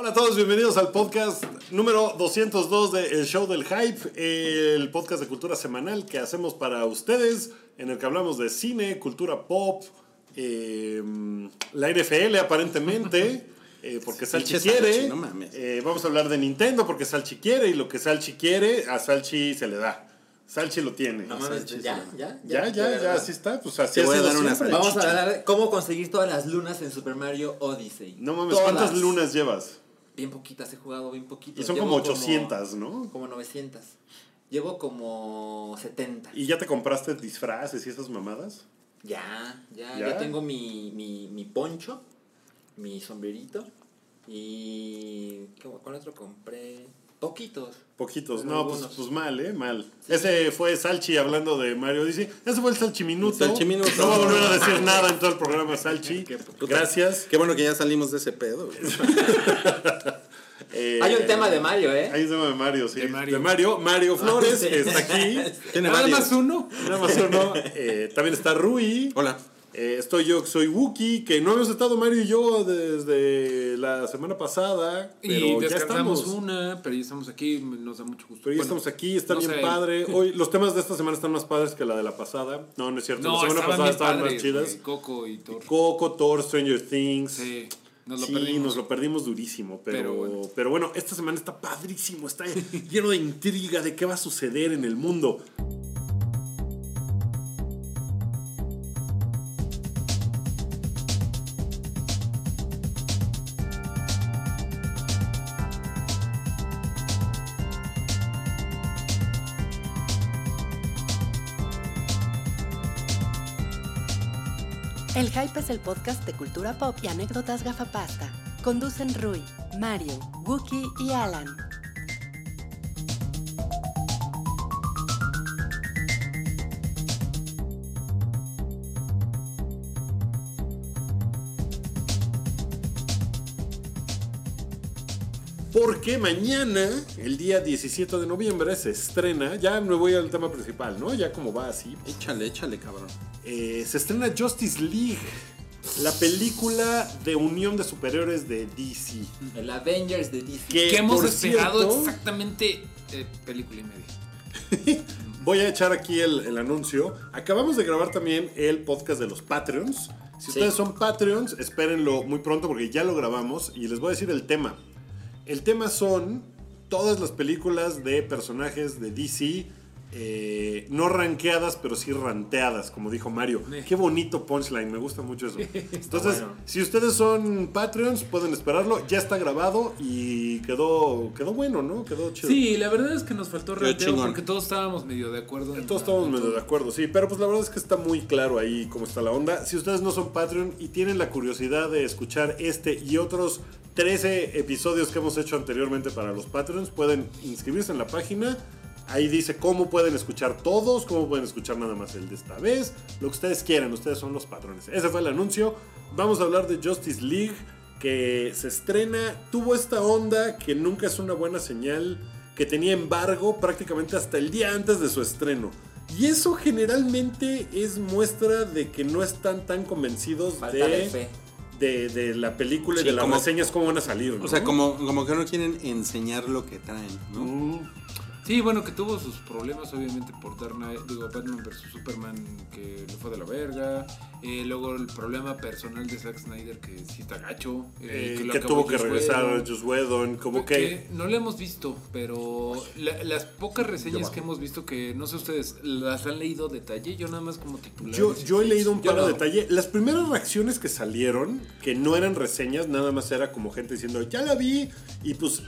Hola a todos, bienvenidos al podcast número 202 de El Show del Hype, el podcast de cultura semanal que hacemos para ustedes, en el que hablamos de cine, cultura pop, eh, la NFL aparentemente, eh, porque Salchi quiere. Salchi, no mames. Eh, vamos a hablar de Nintendo porque Salchi quiere y lo que Salchi quiere, a Salchi se le da. Salchi lo tiene. No mames, ya, ya, Ya, ya, así está. Pues así siempre. Vamos a hablar de cómo conseguir todas las lunas en Super Mario Odyssey. No mames, Todas. ¿cuántas lunas llevas? Bien poquitas, he jugado bien poquitas. Y son Llevo como 800, ¿no? Como 900. Llevo como 70. ¿Y ya te compraste disfraces y esas mamadas? Ya, ya, ¿Ya? ya, tengo mi, mi, mi poncho, mi sombrerito y... ¿qué- ¿Cuál otro compré? Poquitos. Poquitos, no, pues, pues mal, ¿eh? Mal. Ese fue Salchi hablando de Mario Dice, ese fue el Salchi Minuto. El Salchiminuto. No va a volver a decir nada en todo el programa Salchi. Gracias. Qué bueno que ya salimos de ese pedo. Eh, Hay un tema de Mario, ¿eh? Hay un tema de Mario, sí. De Mario. De Mario. Mario Flores, Sí. está aquí. Tiene Nada más uno. Nada más uno. Eh, también está Rui. Hola. Eh, estoy yo, soy Wookie, que no hemos estado Mario y yo desde la semana pasada. Pero Y ya estamos. una, pero ya estamos aquí, nos da mucho gusto. Pero ya Bueno, estamos aquí, está no bien sé, padre. Hoy los temas de esta semana están más padres que la de la pasada. No, no es cierto. No, la semana estaban pasada estaban padres, más chidas. Coco y Thor. Coco, Thor, Stranger Things. Sí, nos lo sí, perdimos. nos lo perdimos durísimo, pero, Pero pero, bueno. bueno. esta semana está padrísimo, está lleno de intriga de qué va a suceder en el mundo. El Hype es el podcast de cultura pop y anécdotas gafapasta. Conducen Rui, Mario, Wookie y Alan. Porque mañana, el día 17 de noviembre, se estrena, ya me voy al tema principal, ¿no? Ya como va así. Échale, échale, cabrón. Eh, se estrena Justice League, la película de unión de superhéroes de DC. El Avengers de DC. Que, Que hemos esperado cierto, exactamente eh, película y media. Voy a echar aquí el, el anuncio. Acabamos de grabar también el podcast de los Patreons. Si Sí. ustedes son Patreons, espérenlo muy pronto porque ya lo grabamos y les voy a decir el tema. El tema son todas las películas de personajes de DC, eh, no rankeadas, pero sí ranteadas, como dijo Mario. Eh. Qué bonito punchline, me gusta mucho eso. Entonces, bueno. si ustedes son Patreons, pueden esperarlo. Ya está grabado y quedó, quedó bueno, ¿no? Quedó chido. Sí, la verdad es que nos faltó Qué ranteo chingón. porque todos estábamos medio de acuerdo. en- Todos estamos medio de acuerdo, sí, pero pues la verdad es que está muy claro ahí cómo está la onda. Si ustedes no son Patreon y tienen la curiosidad de escuchar este y otros 13 episodios que hemos hecho anteriormente para los Patreons, pueden inscribirse en la página. Ahí dice cómo pueden escuchar todos, cómo pueden escuchar nada más el de esta vez, lo que ustedes quieran, ustedes son los patrones. Ese fue el anuncio. Vamos a hablar de Justice League, que se estrena, tuvo esta onda que nunca es una buena señal, que tenía embargo prácticamente hasta el día antes de su estreno. Y eso generalmente es muestra de que no están tan convencidos Falta de de, fe. de, de la película y Sí, de las como- reseñas cómo van a salir. ¿no? O sea, como, como que no quieren enseñar lo que traen, ¿no? Mm, Sí, bueno, que tuvo sus problemas, obviamente, por Dark Knight, digo, Batman vs Superman, que le fue de la verga. Eh, luego el problema personal de Zack Snyder, que sí está gacho. eh, eh, que acabó tuvo que regresar a Joss Whedon, como que... no lo hemos visto, pero la- las pocas reseñas que hemos visto, que no sé ustedes, las han leído detalle, yo nada más como titular. Yo, yo he leído un par de no. detalles. Las primeras reacciones que salieron, que no eran reseñas, nada más era como gente diciendo, ya la vi. Y pues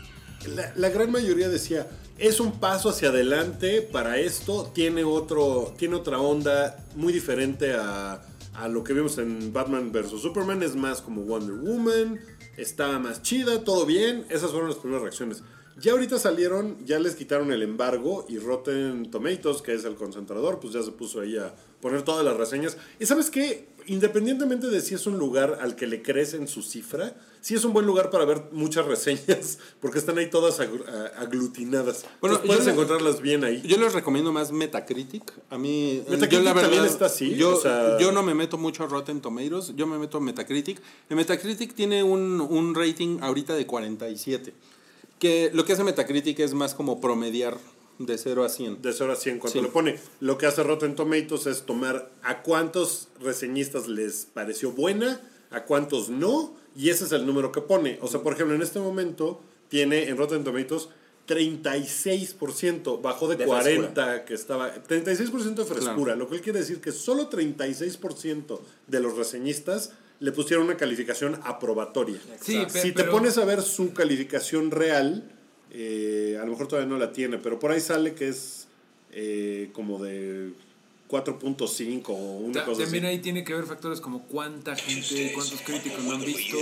la, gran mayoría decía, es un paso hacia adelante para esto. Tiene, otro, tiene otra onda muy diferente a, a lo que vimos en Batman vs. Superman. Es más como Wonder Woman. Está más chida, todo bien. Esas fueron las primeras reacciones. Ya ahorita salieron, ya les quitaron el embargo y Rotten Tomatoes, que es el concentrador, pues ya se puso ahí a poner todas las reseñas. Y sabes qué, independientemente de si es un lugar al que le crees en su cifra, sí es un buen lugar para ver muchas reseñas, porque están ahí todas aglutinadas. Bueno, Entonces, puedes yo- encontrarlas bien ahí. Yo les recomiendo más Metacritic. A mí, Metacritic yo la verdad, también está así, Yo, o sea- yo no me meto mucho a Rotten Tomatoes, yo me meto a Metacritic. En Metacritic tiene un, un rating ahorita de 47. Que lo que hace Metacritic es más como promediar de 0 a 100. De 0 a 100, cuando Sí. lo pone. Lo que hace Rotten Tomatoes es tomar a cuántos reseñistas les pareció buena, a cuántos no, y ese es el número que pone. O sea, por ejemplo, en este momento tiene en Rotten Tomatoes 36%, bajó de, De 40 que estaba. 36% de frescura, Claro. lo cual quiere decir que solo 36% de los reseñistas le pusieron una calificación aprobatoria. Sí, Si te pones a ver su calificación real, eh, a lo mejor todavía no la tiene, pero por ahí sale que es eh, como de 4.5 o una Ta- cosa También así. ahí tiene que ver factores como cuánta gente, cuántos críticos lo han visto.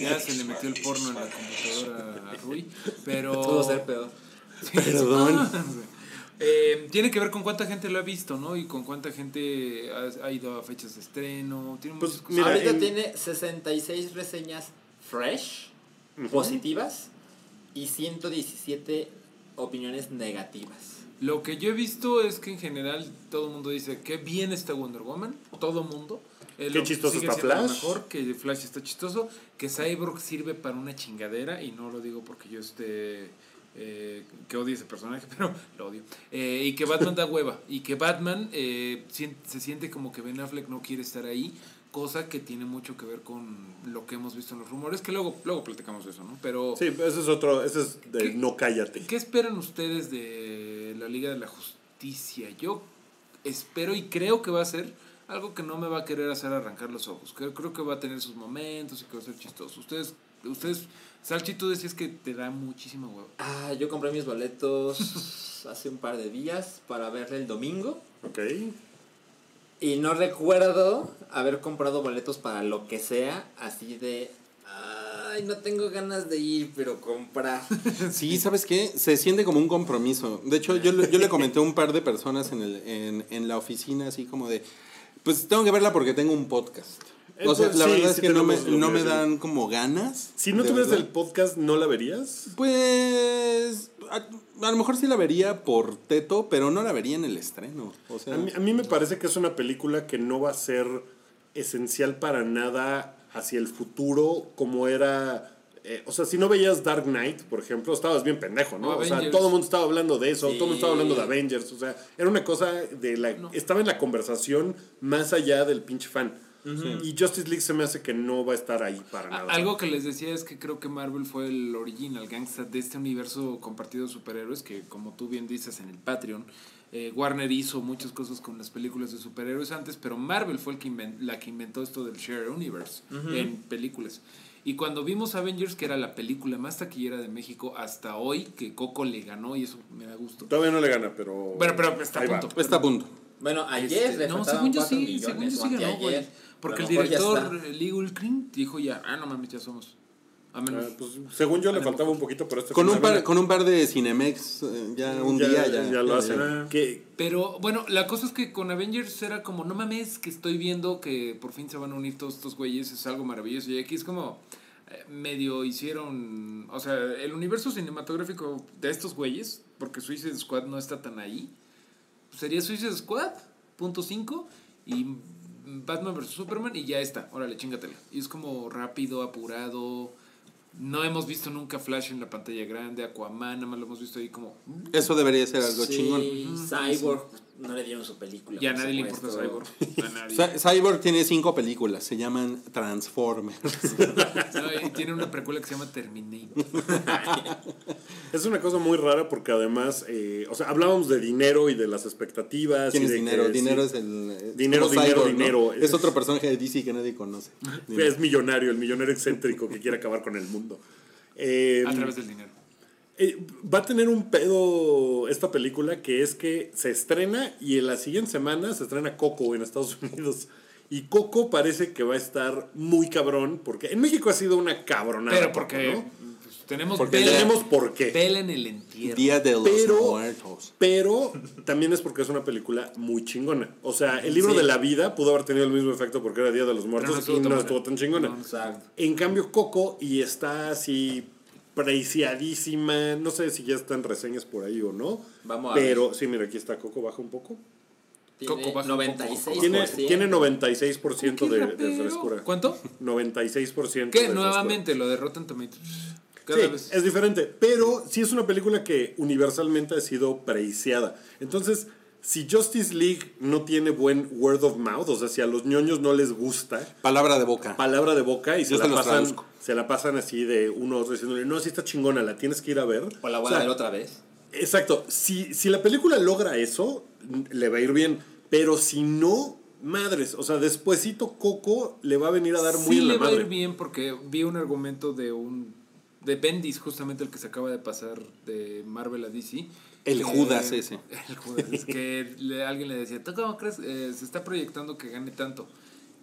Ya se le metió el porno en la computadora a Rui. Pero. Pudo ser peor. Perdón. Eh, tiene que ver con cuánta gente lo ha visto, ¿no? Y con cuánta gente ha, ha ido a fechas de estreno. Tiene Pues, muchas cosas. Mira, Ahorita en- tiene 66 reseñas fresh, positivas, y 117 opiniones negativas. Lo que yo he visto es que en general todo el mundo dice que bien está Wonder Woman. Todo el mundo. Eh, Qué chistoso sigue está Flash. Mejor, que Flash está chistoso. Que Cyborg sirve para una chingadera. Y no lo digo porque yo esté. eh, que odie ese personaje, pero lo odio. Eh, y que Batman da hueva. Y que Batman eh, se siente como que Ben Affleck no quiere estar ahí. Cosa que tiene mucho que ver con lo que hemos visto en los rumores. Que luego, luego platicamos de eso, ¿no? Pero. Sí, ese es otro, ese es de ¿Qué? no cállate. ¿Qué esperan ustedes de la Liga de la Justicia? Yo espero y creo que va a ser algo que no me va a querer hacer arrancar los ojos. Creo, creo que va a tener sus momentos y que va a ser chistoso. Ustedes, ustedes Salchi, tú decías que te da muchísima hueva. Ah, yo compré mis boletos hace un par de días para verla el domingo. Ok. Y no recuerdo haber comprado boletos para lo que sea, así de. Ay, no tengo ganas de ir, pero comprar. Sí, ¿sabes qué? Se siente como un compromiso. De hecho, yo, yo le comenté a un par de personas en, el, en, en la oficina, así como de, pues tengo que verla porque tengo un podcast. Eh, O sea, pues, la sí, verdad sí es que no me, no me dan como ganas. Si no tuvieras el podcast, ¿no la verías? Pues a, a lo mejor sí la vería por teto, pero no la vería en el estreno. O sea, A mí, a mí me parece que es una película que no va a ser esencial para nada hacia el futuro como era... eh, o sea, si no veías Dark Knight, por ejemplo, estabas bien pendejo, ¿no? O O sea, todo el mundo estaba hablando de eso, Sí. todo el mundo estaba hablando de Avengers, o sea, era una cosa de la... Estaba en la conversación más allá del pinche fan. Y Justice League se me hace que no va a estar ahí para nada. Algo que les decía es que creo que Marvel fue el original gangsta de este universo compartido de superhéroes que, como tú bien dices en el Patreon, eh, Warner hizo muchas cosas con las películas de superhéroes antes, pero Marvel fue el que la que inventó esto del Share Universe en películas. Y cuando vimos Avengers, que era la película más taquillera de México hasta hoy, que Coco le ganó y eso me da gusto. Todavía no le gana, pero... Bueno, pero está a punto. está a punto. Bueno, ayer Este, le no, según yo 4 sí, millones, según yo o sí ganó, güey. Porque el director Legal Clean dijo ya, ah, no mames, ya somos. A menos. Ah, pues, según yo le faltaba un poquito, pero este Con un, par, con un par de Cinemex, eh, ya un ya, día ya, ya lo hacen. Pero bueno, la cosa es que con Avengers era como, no mames, que estoy viendo que por fin se van a unir todos estos güeyes, es algo maravilloso. Y aquí es como, eh, medio hicieron, o sea, el universo cinematográfico de estos güeyes, porque Suicide Squad no está tan ahí, pues sería Suicide Squad, punto 5, y Batman vs. Superman, y ya está, órale, chingatela. Y es como rápido, apurado. No hemos visto nunca Flash en la pantalla grande, Aquaman, nada más lo hemos visto ahí como... Eso debería ser algo Sí, chingón. Cyborg, no le dieron su película. Y a nadie le importa. Cyborg. A nadie. Cy- Cyborg tiene cinco películas, se llaman Transformers. No, y tiene una precuela que se llama Terminator. Es una cosa muy rara porque además, eh, o sea, hablábamos de dinero y de las expectativas. ¿Quién y es de dinero? que, dinero sí, es el... Dinero, dinero, ¿no? dinero. Es otro personaje de DC que nadie conoce. es millonario, el millonario excéntrico que quiere acabar con el mundo. Eh, A través del dinero. Eh, va a tener un pedo esta película que es que se estrena y en la siguiente semana se estrena Coco en Estados Unidos. Y Coco parece que va a estar muy cabrón porque en México ha sido una cabronada. Pero porque ¿no? pues, tenemos Porque vela, Tenemos por qué. vela en el entierro. Día de los Pero- Muertos. Pero también es porque es una película muy chingona. O sea, el libro Sí. de la vida pudo haber tenido el mismo efecto porque era Día de los Muertos estuvo y tan no estuvo tan chingona. No, no. Exacto. En cambio, Coco, y está así preciadísima. No sé si ya están reseñas por ahí o no. Vamos a Pero sí, mira, aquí está Coco, baja un poco. Coco Tiene baja un poco. 96%. Tiene, tiene 96% Qué de, de frescura. ¿Cuánto? 96%. Que de nuevamente lo de Rotten Tomatoes. Cada Sí, vez. es diferente, pero sí es una película que universalmente ha sido preciada. Entonces, si Justice League no tiene buen word of mouth, o sea, si a los ñoños no les gusta, Palabra de boca. palabra de boca y se la, pasan, se la pasan así de uno a otro diciéndole, no, sí está chingona, la tienes que ir a ver. O la voy O sea, a ver otra vez. Exacto, si, si la película logra eso, le va a ir bien, pero si no, madres, o sea, despuesito Coco le va a venir a dar muy sí en la le va a madre. ir bien porque vi un argumento de un de Bendis justamente el que se acaba de pasar de Marvel a DC El que- Judas ese. el Judas es que le- alguien le decía ¿tú cómo crees Eh, se está proyectando que gane tanto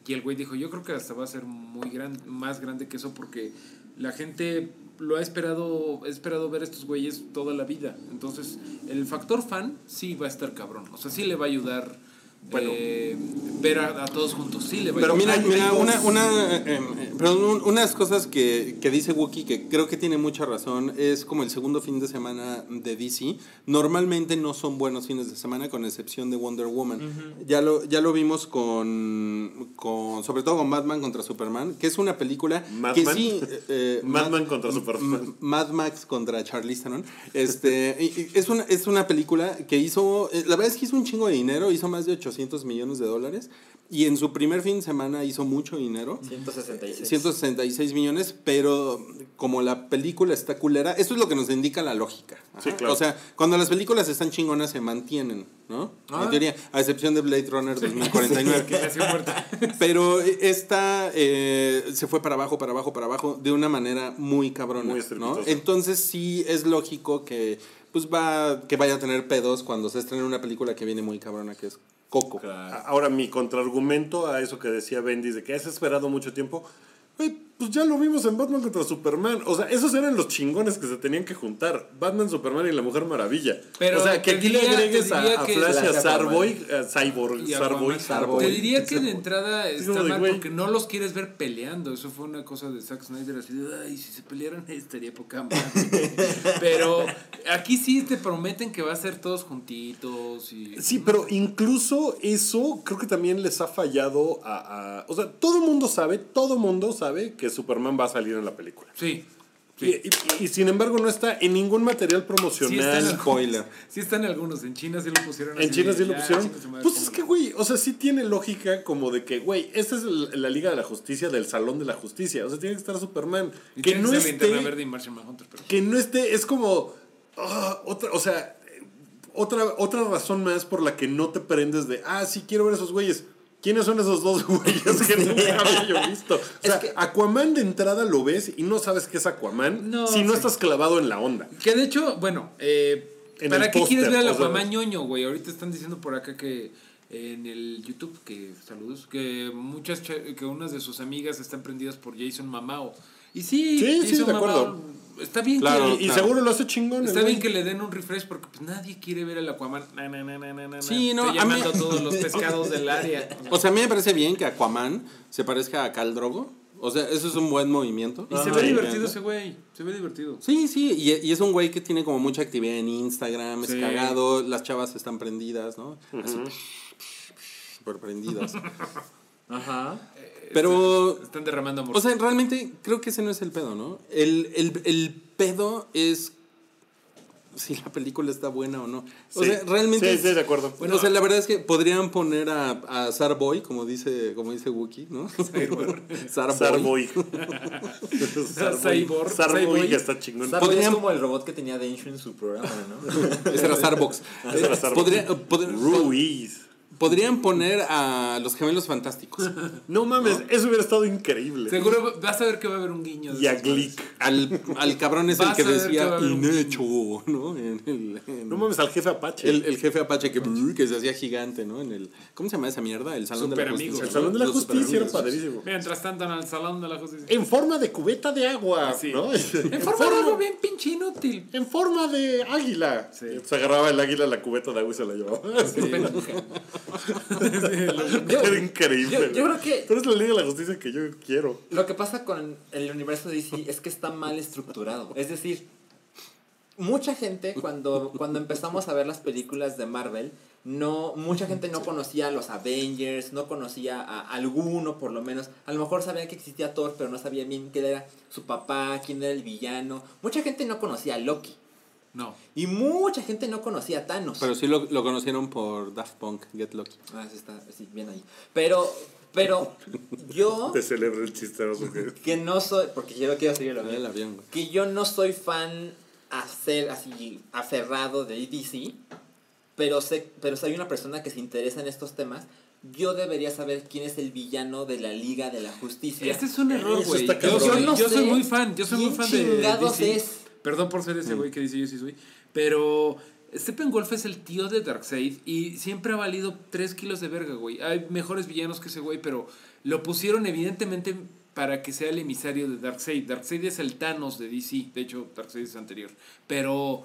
y el güey dijo yo creo que hasta va a ser muy gran más grande que eso porque la gente lo ha esperado ha esperado ver a estos güeyes toda la vida entonces el factor fan sí va a estar cabrón o sea sí le va a ayudar Bueno. eh, ver a, a todos juntos sí le va a Pero ayudar. Mira, hay- mira, hay una, una, eh, perdón, un- unas cosas que, que dice Wookie que creo que tiene mucha razón, es como el segundo fin de semana de DC. Normalmente no son buenos fines de semana, con excepción de Wonder Woman. ya, lo, ya lo vimos con, con, sobre todo con Batman contra Superman, que es una película que ¿Madman? sí... eh, eh, Madman Mad- contra Superman. Mad Max contra Charlize Theron. Este, es, una, es una película que hizo, eh, la verdad es que hizo un chingo de dinero, hizo más de 800 millones de dólares. Y en su primer fin de semana hizo mucho dinero. 166. 166 millones, pero como la película está culera, eso es lo que nos indica la lógica. Ajá. Sí, claro. O sea, cuando las películas están chingonas se mantienen, ¿no? Ah. En teoría, a excepción de Blade Runner 2049. que nació muerta. Pero esta eh, se fue para abajo, para abajo, para abajo, de una manera muy cabrona. Muy ¿no? Entonces sí es lógico que pues va que vaya a tener pedos cuando se estrene una película que viene muy cabrona, que es Coco. Ahora, mi contraargumento a eso que decía Bendis de que has esperado mucho tiempo, güey, pues ya lo vimos en Batman contra Superman. O sea, esos eran los chingones que se tenían que juntar. Batman, Superman y la Mujer Maravilla. Pero o sea, que aquí le agregues a, Flash y a Starboy, a Cyborg, Y. Te diría que de entrada Es está de, mal güey. porque no los quieres ver peleando. Eso fue una cosa de Zack Snyder así de, ay, si se pelearan estaría poca madre". Pero aquí sí te prometen que va a ser todos juntitos y... Sí, pero incluso eso creo que también les ha fallado a, a- O sea, todo el mundo sabe, todo el mundo sabe que Superman va a salir en la película. Sí. Y, y- y sin embargo no está en ningún material Sí promocional. están, algunos, spoiler. sí están algunos. En China sí lo pusieron En así China de, sí lo "Ya, pusieron. Pues es póngalo". que, güey, o sea, sí tiene lógica como de que, güey, esta es la Liga de la Justicia del Salón de la Justicia. O sea, tiene que estar Superman. Y Que no esté. Verde y Martian Manhunter, pero... Que no esté. Es como. ah, otra, o sea. Otra, otra razón más por la que no te prendes de. Ah, sí, quiero ver a esos güeyes. ¿Quiénes son esos dos güeyes que nunca había yo visto? O sea, Aquaman de entrada lo ves y no sabes qué es Aquaman No, si no sí. estás clavado en la onda. Que de hecho, bueno, eh, ¿para qué quieres póster, ver al Aquaman ñoño, güey? Ahorita están diciendo por acá que eh, en el YouTube, que saludos, que muchas, cha- que unas de sus amigas están prendidas por Jason Mamao. Y sí, Sí, sí, de acuerdo. Está bien Claro. que... Y, y seguro lo hace chingón. Está bien güey. que le den un refresh porque pues nadie quiere ver al Aquaman. Na, na, na, na, na, na, Sí, no, a mí- llamando a todos los pescados del área. O sea, a mí me parece bien que Aquaman se parezca a Cal Drogo. O sea, eso es un buen movimiento. Y se Ajá. ve Sí, divertido ese güey. Se ve divertido. Sí, sí, y, y es un güey que tiene como mucha actividad en Instagram, es Sí. cagado, las chavas están prendidas, ¿no? Así, súper prendidas. Ajá. Pero, Están derramando amor. o sea, realmente creo que ese no es el pedo, ¿no? El, el, el pedo es si la película está buena o no. O Sí. sea, realmente... Sí, es- sí, de acuerdo. Bueno, o sea, la verdad es que podrían poner a, a Sarboy, como dice, como dice Wookie, ¿no? Sarboy. Sarboy. Sarboy que está chingón. Sarboy Podrían- es como el robot que tenía Densho en su programa, ¿no? Ese era Starbucks. Ese era Starbucks. Podría- pod- Ruiz. Podrían poner a los gemelos fantásticos. No mames, eso hubiera estado increíble. Seguro vas a ver que va a haber un guiño. de Y a. Glick. al, al cabrón es el que a que decía a un- Inecho, ¿no? En el, en- No mames, al jefe Apache. el, el jefe Apache que, que se hacía gigante, ¿no? En el, ¿Cómo se llama esa mierda? El Salón de la. Justicia. el Salón de la Los Justicia era padrísimo. Mientras tanto en el salón de la justicia. En forma de cubeta de agua, Sí. ¿no? En forma de algo bien pinche inútil. en forma de águila. Sí. Se agarraba el águila la cubeta de agua y se la llevaba. Era increíble. yo- yo creo que- Pero es la Liga de la Justicia que yo quiero. Lo que pasa con el universo de DC es que está mal estructurado. Es decir, mucha gente cuando, cuando empezamos a ver las películas de Marvel, no, mucha gente no conocía a los Avengers, no conocía a alguno por lo menos. A lo mejor sabía que existía Thor, pero no sabía bien quién era su papá, quién era el villano. Mucha gente no conocía a Loki. No. Y mucha gente no conocía a Thanos. Pero sí lo, lo conocieron por Daft Punk, Get Lucky. Ah, sí está, sí, bien ahí. Pero, pero yo, Te celebro el chisteroso que que no soy, porque yo quiero seguir lo Ah, el avión, güey. que yo no soy fan a ser así aferrado de DC, pero sé, pero soy una persona que se interesa en estos temas. Yo debería saber quién es el villano de la Liga de la Justicia. Este es un error, güey. Yo, no yo soy muy fan, yo soy muy fan de DC. es. Perdón por ser ese güey que dice yo sí soy. Pero Steppenwolf es el tío de Darkseid y siempre ha valido 3 kilos de verga, güey. Hay mejores villanos que ese güey, pero lo pusieron evidentemente para que sea el emisario de Darkseid. Darkseid es el Thanos de DC, de hecho Darkseid es anterior. Pero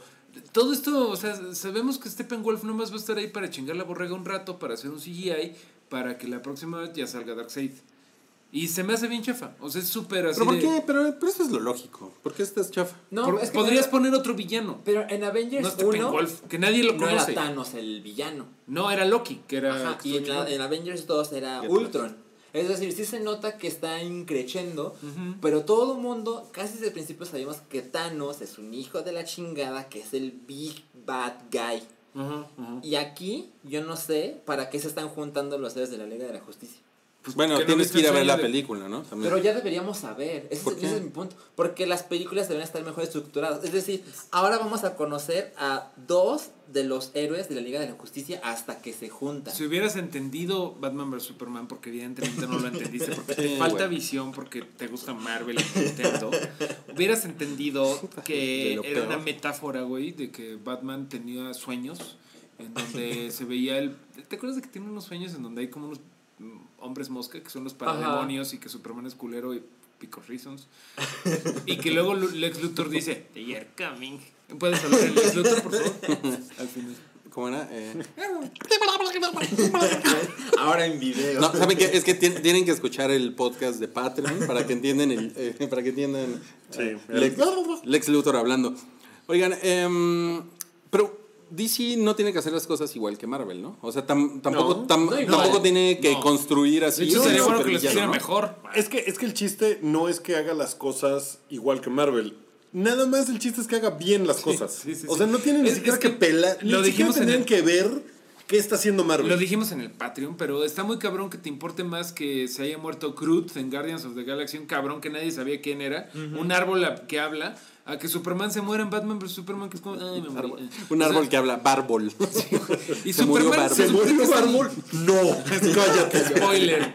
todo esto, o sea, sabemos que Steppenwolf nomás va a estar ahí para chingar la borrega un rato, para hacer un CGI, para que la próxima vez ya salga Darkseid. Y se me hace bien chafa. O sea, es súper así. ¿Pero por de- qué? Pero, pero eso es lo lógico. ¿Por qué estás chafa? No, Por- es que podrías no- poner otro villano. pero en Avengers No 1 Steppenwolf, que nadie lo no era conoce. Thanos el villano. No, era Loki, que era. Ajá, y en, la- en Avengers 2 era Ultron. Es decir, sí se nota que está increciendo, pero todo el mundo, casi desde el principio sabíamos que Thanos es un hijo de la chingada, que es el Big Bad Guy. Ajá, ajá. Y aquí, yo no sé para qué se están juntando los héroes de la Liga de la Justicia. Pues, Bueno, tienes que ir a ver la de- película, ¿no? También. Pero ya deberíamos saber, ese, ¿Por es- qué? ese es mi punto, porque las películas deben estar mejor estructuradas. Es decir, ahora vamos a conocer a dos de los héroes de la Liga de la Justicia hasta que se juntan. Si hubieras entendido Batman vs Superman, porque evidentemente no lo entendiste, porque te falta visión, porque te gusta Marvel y Nintendo, hubieras entendido que era peor. una metáfora, güey, de que Batman tenía sueños en donde se veía el... ¿Te acuerdas de que tiene unos sueños en donde hay como unos hombres mosca que son los parademonios y que Superman es culero y Pico Reasons? Y que luego Lu- Lex Luthor dice, They are coming. ¿Puedes hablar de Lex Luthor, por favor? Al final. ¿Cómo era? Eh, Ahora en video. No, ¿saben qué? Es que tien- tienen que escuchar el podcast de Patreon para que entiendan el, eh, para que entiendan Sí. eh, Lex, Lex Luthor hablando. Oigan, em, pero DC no tiene que hacer las cosas igual que Marvel, ¿no? O sea, tam- tampoco, No. tam- No, igual. tampoco tiene que No. construir así. De hecho, sería bueno que lo supervillano, hiciera ¿no? mejor. Es que, es que el chiste no es que haga las cosas igual que Marvel. Nada más el chiste es que haga bien las cosas. sí, sí, o sea, no tienen ni Es- siquiera es que, que pelar. lo Ni siquiera dijimos en tendrían el- que ver qué está haciendo Marvel. Lo dijimos en el Patreon, pero está muy cabrón que te importe más que se haya muerto Groot en Guardians of the Galaxy, un cabrón que nadie sabía quién era, un árbol que habla, a que Superman se muera en Batman vs Superman, que es como... "Ay, me morí". Un O sea, árbol que habla, Bárbol. Y Se murió Superman Bárbol. ¿Se murió que es el- Árbol? No. Cállate. Spoiler.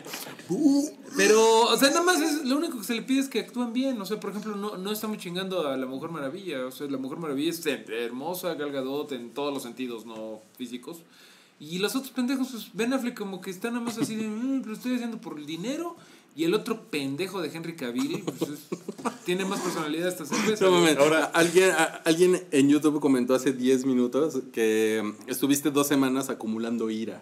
Pero, o sea, nada más es, lo único que se le pide es que actúen bien. O sea, por ejemplo, no, no estamos chingando a la Mujer Maravilla. O sea, la Mujer Maravilla es hermosa, Gal Gadot en todos los sentidos, no físicos. Y los otros pendejos, pues, Ben Affleck como que está nada más así de, "Mm, lo estoy haciendo por el dinero. Y el otro pendejo de Henry Cavill, pues, es- tiene más personalidad esta cerveza. No. Ahora, alguien, a- alguien en YouTube comentó hace 10 minutos que estuviste dos semanas acumulando ira.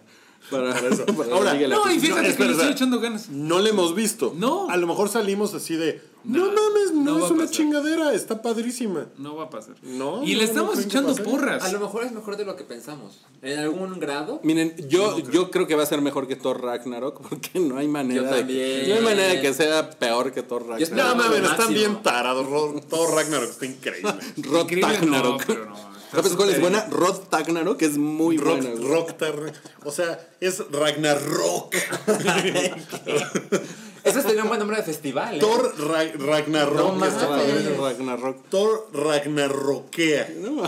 Para, eso. para Ahora, No, y fíjate No, que le estoy echando ganas. No le hemos visto. No. A lo mejor salimos así de. No, No, mames, no, es una chingadera, está padrísima. No va a pasar. No, y no, le estamos echando porras. A lo mejor es mejor de lo que pensamos. En algún grado. Miren, yo, yo creo que va a ser mejor que Thor Ragnarok porque no hay manera, Yo de, también. no hay manera de que sea peor que Thor Yo No, Ragnarok. mames, están bien tarados. Todo Ragnarok está increíble. No, Ragnarok. ¿Sabes cuál es buena? Rod Ragnarok es muy Rock, buena. güey. Rocktar. O sea, es Ragnarok. Ese sería un buen nombre de festival. ¿eh? Thor Ra- Ragnarok. No. Ragnarok. Thor Ragnarokea. No,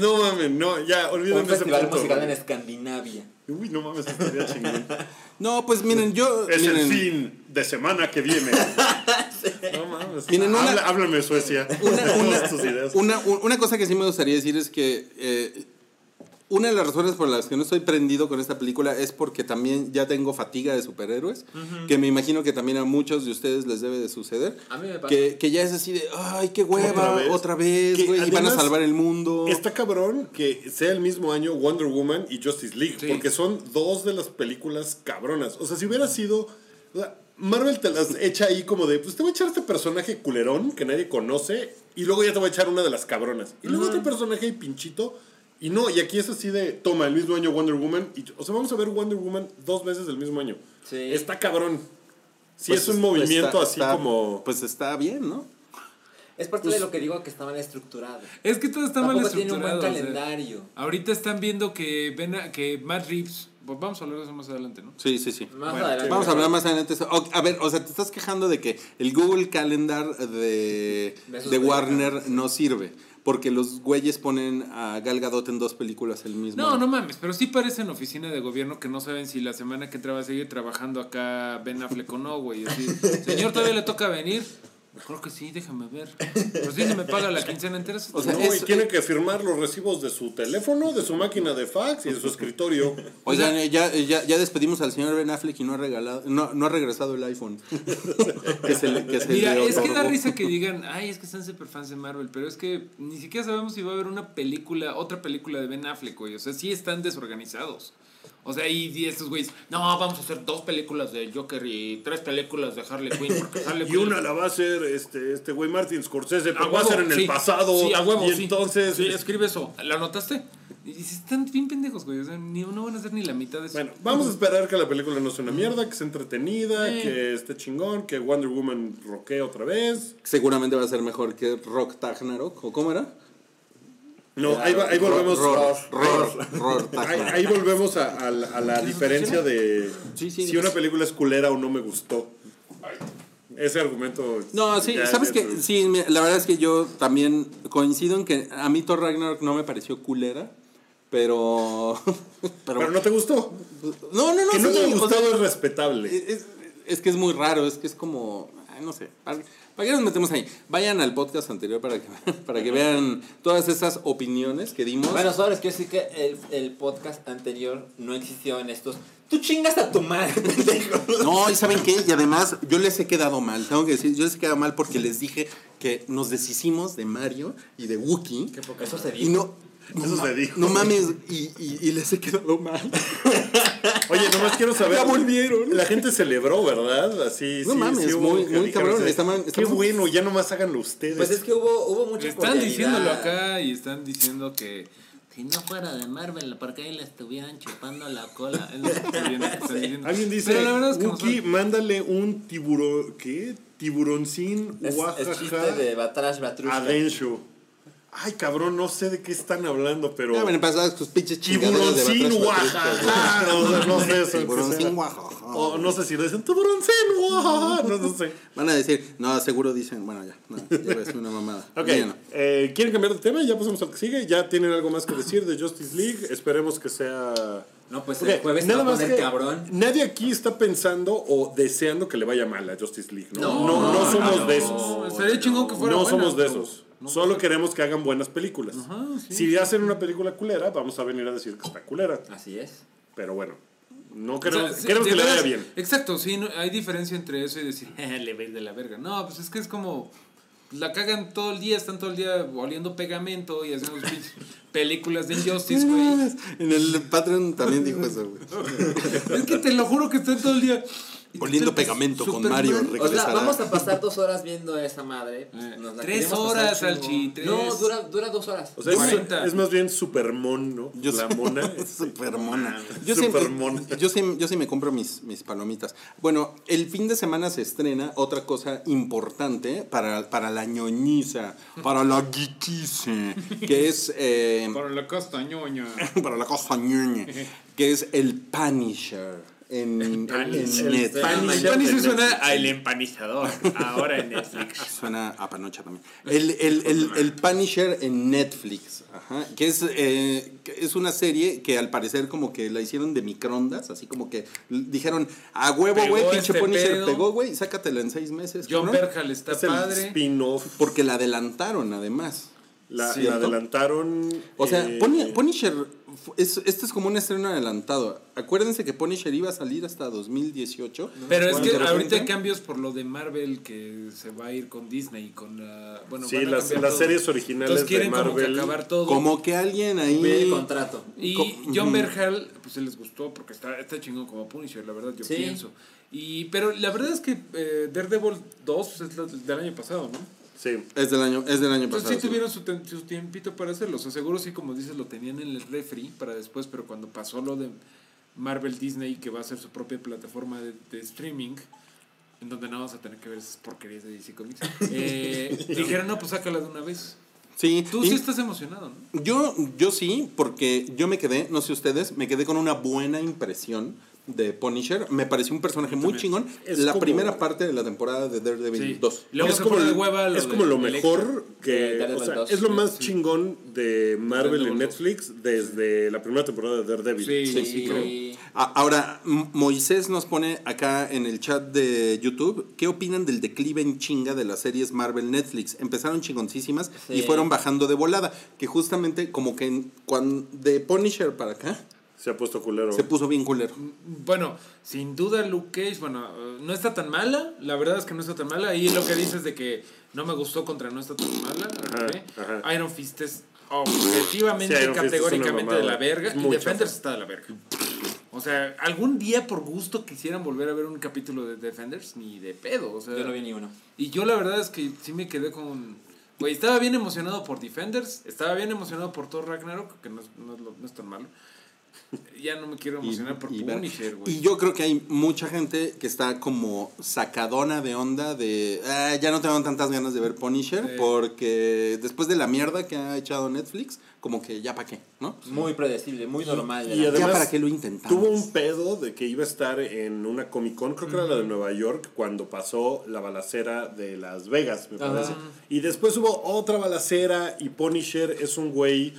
No mames, no, ya, olvídate Un ese festival punto. musical en Escandinavia. Uy, no mames, estaría chingón. No, pues miren, yo. Es miren, el fin de semana que viene. No mames. Miren, una- Habla- háblame Suecia. Una, Todas tus ideas. una, una- una cosa que sí me gustaría decir es que eh, una de las razones por las que no estoy prendido con esta película es porque también ya tengo fatiga de superhéroes, que me imagino que también a muchos de ustedes les debe de suceder. A mí me pasa. Que, que ya es así de, ay, qué hueva, ¿Otra vez? güey, y van a salvar el mundo. Está cabrón que sea el mismo año Wonder Woman y Justice League, Sí. porque son dos de las películas cabronas. O sea, si hubiera sido. o sea, Marvel te las echa ahí como de, pues te voy a echar este personaje culerón que nadie conoce y luego ya te voy a echar una de las cabronas. Y luego otro personaje ahí pinchito. Y no, y aquí es así de, toma, el mismo año Wonder Woman. Y, o sea, vamos a ver Wonder Woman dos veces del mismo año. Sí. Está cabrón. Sí, Pues es un está- movimiento así está- como... Pues está bien, ¿no? Es parte de lo que digo que está mal estructurado. Es que todo está mal Tampoco tiene un estructurado. buen o sea, calendario. ahorita están viendo que, ven a- que Matt Reeves. pues vamos a hablar de eso más adelante, ¿no? Sí, sí, sí. Más Bueno, adelante. Vamos a hablar más adelante. O- A ver, o sea, te estás quejando de que el Google Calendar de, De de. Warner no sirve. Porque los güeyes ponen a Gal Gadot en dos películas el mismo. No, no mames, pero sí parecen oficina de gobierno que no saben si la semana que entra va a seguir trabajando acá Ben Affleck o no, güey. Señor, ¿todavía le toca venir? Creo que sí, déjame ver. Pero sí, ni me paga la quincena entera. O sea, no, es- y tiene que firmar los recibos de su teléfono, de su máquina de fax y de su escritorio. Oigan, eh, ya, eh, ya, ya despedimos al señor Ben Affleck y no ha, regalado, no, no ha regresado el iPhone. que se le, que se Mira, le es que da risa que digan, ay, es que están super fans de Marvel, pero es que ni siquiera sabemos si va a haber una película, otra película de Ben Affleck, güey. O sea, sí están desorganizados. O sea, y, y estos güeyes, no, vamos a hacer dos películas de Joker y tres películas de Harley Quinn, porque Harley Y Quinn- una la va a hacer este este güey Martin Scorsese, pero A va a ser en el pasado. Sí, a huevo, y sí. entonces. Sí, escribe eso. ¿La anotaste? Y dices, están bien pendejos, güey. O sea, ni, no van a hacer ni la mitad de eso. Bueno, vamos a esperar que la película no sea una mierda, que sea entretenida, Eh. que esté chingón, que Wonder Woman roquee otra vez. Seguramente va a ser mejor que Rock Tagnarok. ¿O cómo era? No, ahí, va- ahí volvemos. Ror, Ror, Ror Ahí, volvemos a, a la, a la diferencia de Sí, sí. si una película es culera o no me gustó. Ese argumento. No, sí, sabes que sí, la verdad es que yo también coincido en que a mí Thor Ragnarok no me pareció culera, pero pero, Pero no te gustó. no, no, no, que no sí, te haya o gustado sea, es respetable. es, es que es muy raro, es que es como, no sé, ¿para, qué nos metemos ahí? Vayan al podcast anterior para que para que vean todas esas opiniones que dimos. Bueno, solo les quiero decir que el, el podcast anterior no existió en estos. Tú chingas a tu madre, pendejo. No, y ¿saben qué? Y además, yo les he quedado mal. Tengo que decir, yo les he quedado mal porque les dije que nos deshicimos de Mario y de Wookiee. Eso se Y dijo. no. Eso se dijo. No mames, y, y, y les he quedado mal. Oye, nomás quiero saber. Ya volvieron. La gente celebró, ¿verdad? Así, No sí, mames, sí hubo muy- cabrón, estaban- Qué bueno, ya nomás háganlo ustedes. Pues es que hubo, hubo mucha Están cordialidad. diciéndolo acá y están diciendo que si no fuera de Marvel, porque ahí le estuvieran chupando la cola. Es lo que. Alguien dice, Pero la verdad es que Wookie, nosotros- mándale un tiburón, ¿qué? Tiburoncín, Es, es chiste de Batrash Batrushka. a Densho. Ay, cabrón, no sé de qué están hablando, pero... Ya me pasadas tus pinches chingaderas de Tiburoncín. Oaxaca. No, sé- no sé eso. que Tiburoncín. Oaxaca. O no sé si lo dicen tiburoncín, Oaxaca. No, no sé. Van a decir, no, seguro dicen, bueno, ya, no, ya decir una mamada. Ok, Díganlo. eh, ¿quieren cambiar de tema? Ya pasamos al que sigue. ¿Ya tienen algo más que decir de Justice League? Esperemos que sea... No, pues Ok, el jueves se va a poner cabrón. nadie aquí está pensando o deseando que le vaya mal a Justice League. No, No, no, somos no, de No, esos. estaría chingón que fuera No buena, somos de pero- Solo queremos que hagan buenas películas. sí. Si hacen una película culera, vamos a venir a decir que está culera. Así es. Pero bueno, no O queremos, sea, queremos que le vaya bien. Exacto, sí, no- hay diferencia entre eso y decir, "Eh, le ir de la verga. No, pues es que es como. La cagan todo el día, están todo el día oliendo pegamento y haciendo películas de Injustice, No güey. En el Patreon también dijo eso, güey. Es que te lo juro que están todo el día. Oliendo pegamento con Superman. Mario. O sea, vamos a pasar dos horas viendo esa madre. Eh, Nos la tres horas. Salchi. No, dura, dura dos horas. O sea, es, 40. es más bien Supermon, ¿no? Yo la mona. Super mona. mames, Yo sí, super mona. yo, sí, yo sí me compro mis, mis palomitas. Bueno, el fin de semana se estrena otra cosa importante para, para la ñoñiza, para la geekice, que es... eh, Para la castañoña. para la cosa ñoña, que es el Punisher. En, en Punisher. Netflix. El Punisher. Punisher suena a El Empanizador, ahora en Netflix. Suena a panocha también. El, el, el, el Punisher en Netflix, ajá, que es, eh, es una serie que al parecer como que la hicieron de microondas, así como que dijeron, a huevo, güey, pinche este Punisher pedo. pegó, güey, sácatela en seis meses. John cabrón". Berhal está Es padre. spin-off. Porque la adelantaron, además. La, adelantaron. O sea, eh, Puni- Punisher, es, este es como un estreno adelantado. Acuérdense que Punisher iba a salir hasta 2018. Pero es que ahorita hay cambios por lo de Marvel que se va a ir con Disney y con la. Bueno, Sí, las, las series originales Entonces de como que Marvel. acabar todo. Como que alguien ahí... Ve el contrato. Y Co- John. Berhal, pues se les gustó porque está, está chingón como Punisher, la verdad, yo Sí. pienso. Y, pero la verdad es que eh, Daredevil 2 es la del año pasado, ¿no? Sí. Es del año, es del año Entonces pasado. sí tuvieron su, su tiempito para hacerlo. O sea, seguro sí, como dices, lo tenían en el refri para después, pero cuando pasó lo de Marvel Disney, que va a ser su propia plataforma de, de streaming, en donde no vamos a tener que ver esas porquerías de DC Comics, eh, dijeron, no, pues sácala de una vez. Sí, Tú sí estás emocionado, ¿no? Yo, yo sí, porque yo me quedé, no sé ustedes, me quedé con una buena impresión de Punisher. Me pareció un personaje muy chingón. Es la como- primera parte de la temporada de Daredevil Sí. 2. Luego es se como, pone de lo- hueva lo es de como lo Electra. mejor que. De Daredevil o sea, 2. es lo más Sí. chingón de Marvel en Daredevil 2. Netflix desde la primera temporada de Daredevil. Sí, sí, Sí. creo. A- Ahora, M- Moisés nos pone acá en el chat de YouTube, ¿qué opinan del declive en chinga de las series Marvel Netflix? Empezaron chingoncísimas y Sí. fueron bajando de volada, que justamente como que en- cuan- de Punisher para acá Se ha puesto culero. se puso bien culero. Bueno, sin duda Luke Cage, bueno, eh, no está tan mala, la verdad es que no está tan mala. Y lo que dices de que no me gustó contra no está tan mala. Ajá, ok. ajá. Iron Fist es objetivamente, Sí, Iron Fist es categóricamente de la verga. Y Defenders chafa. está de la verga. O sea, algún día por gusto quisieran volver a ver un capítulo de Defenders, ni de pedo. O sea, Yo no vi ni uno. y yo la verdad es que sí me quedé con... Güey, estaba bien emocionado por Defenders, estaba bien emocionado por Thor Ragnarok, que no es, no es lo- no es tan malo. Ya no me quiero emocionar por y Punisher, güey. Y yo creo que hay mucha gente que está como sacadona de onda de "Ah, ya no tengo tantas ganas de ver Punisher Sí. porque después de la mierda que ha echado Netflix, como que ya para qué, ¿no? Muy predecible, muy normal. y además- ya para qué lo intentamos. Tuvo un pedo de que iba a estar en una Comic Con, creo que era la de Nueva York, cuando pasó la balacera de Las Vegas, me parece. Y después hubo otra balacera y Punisher es un güey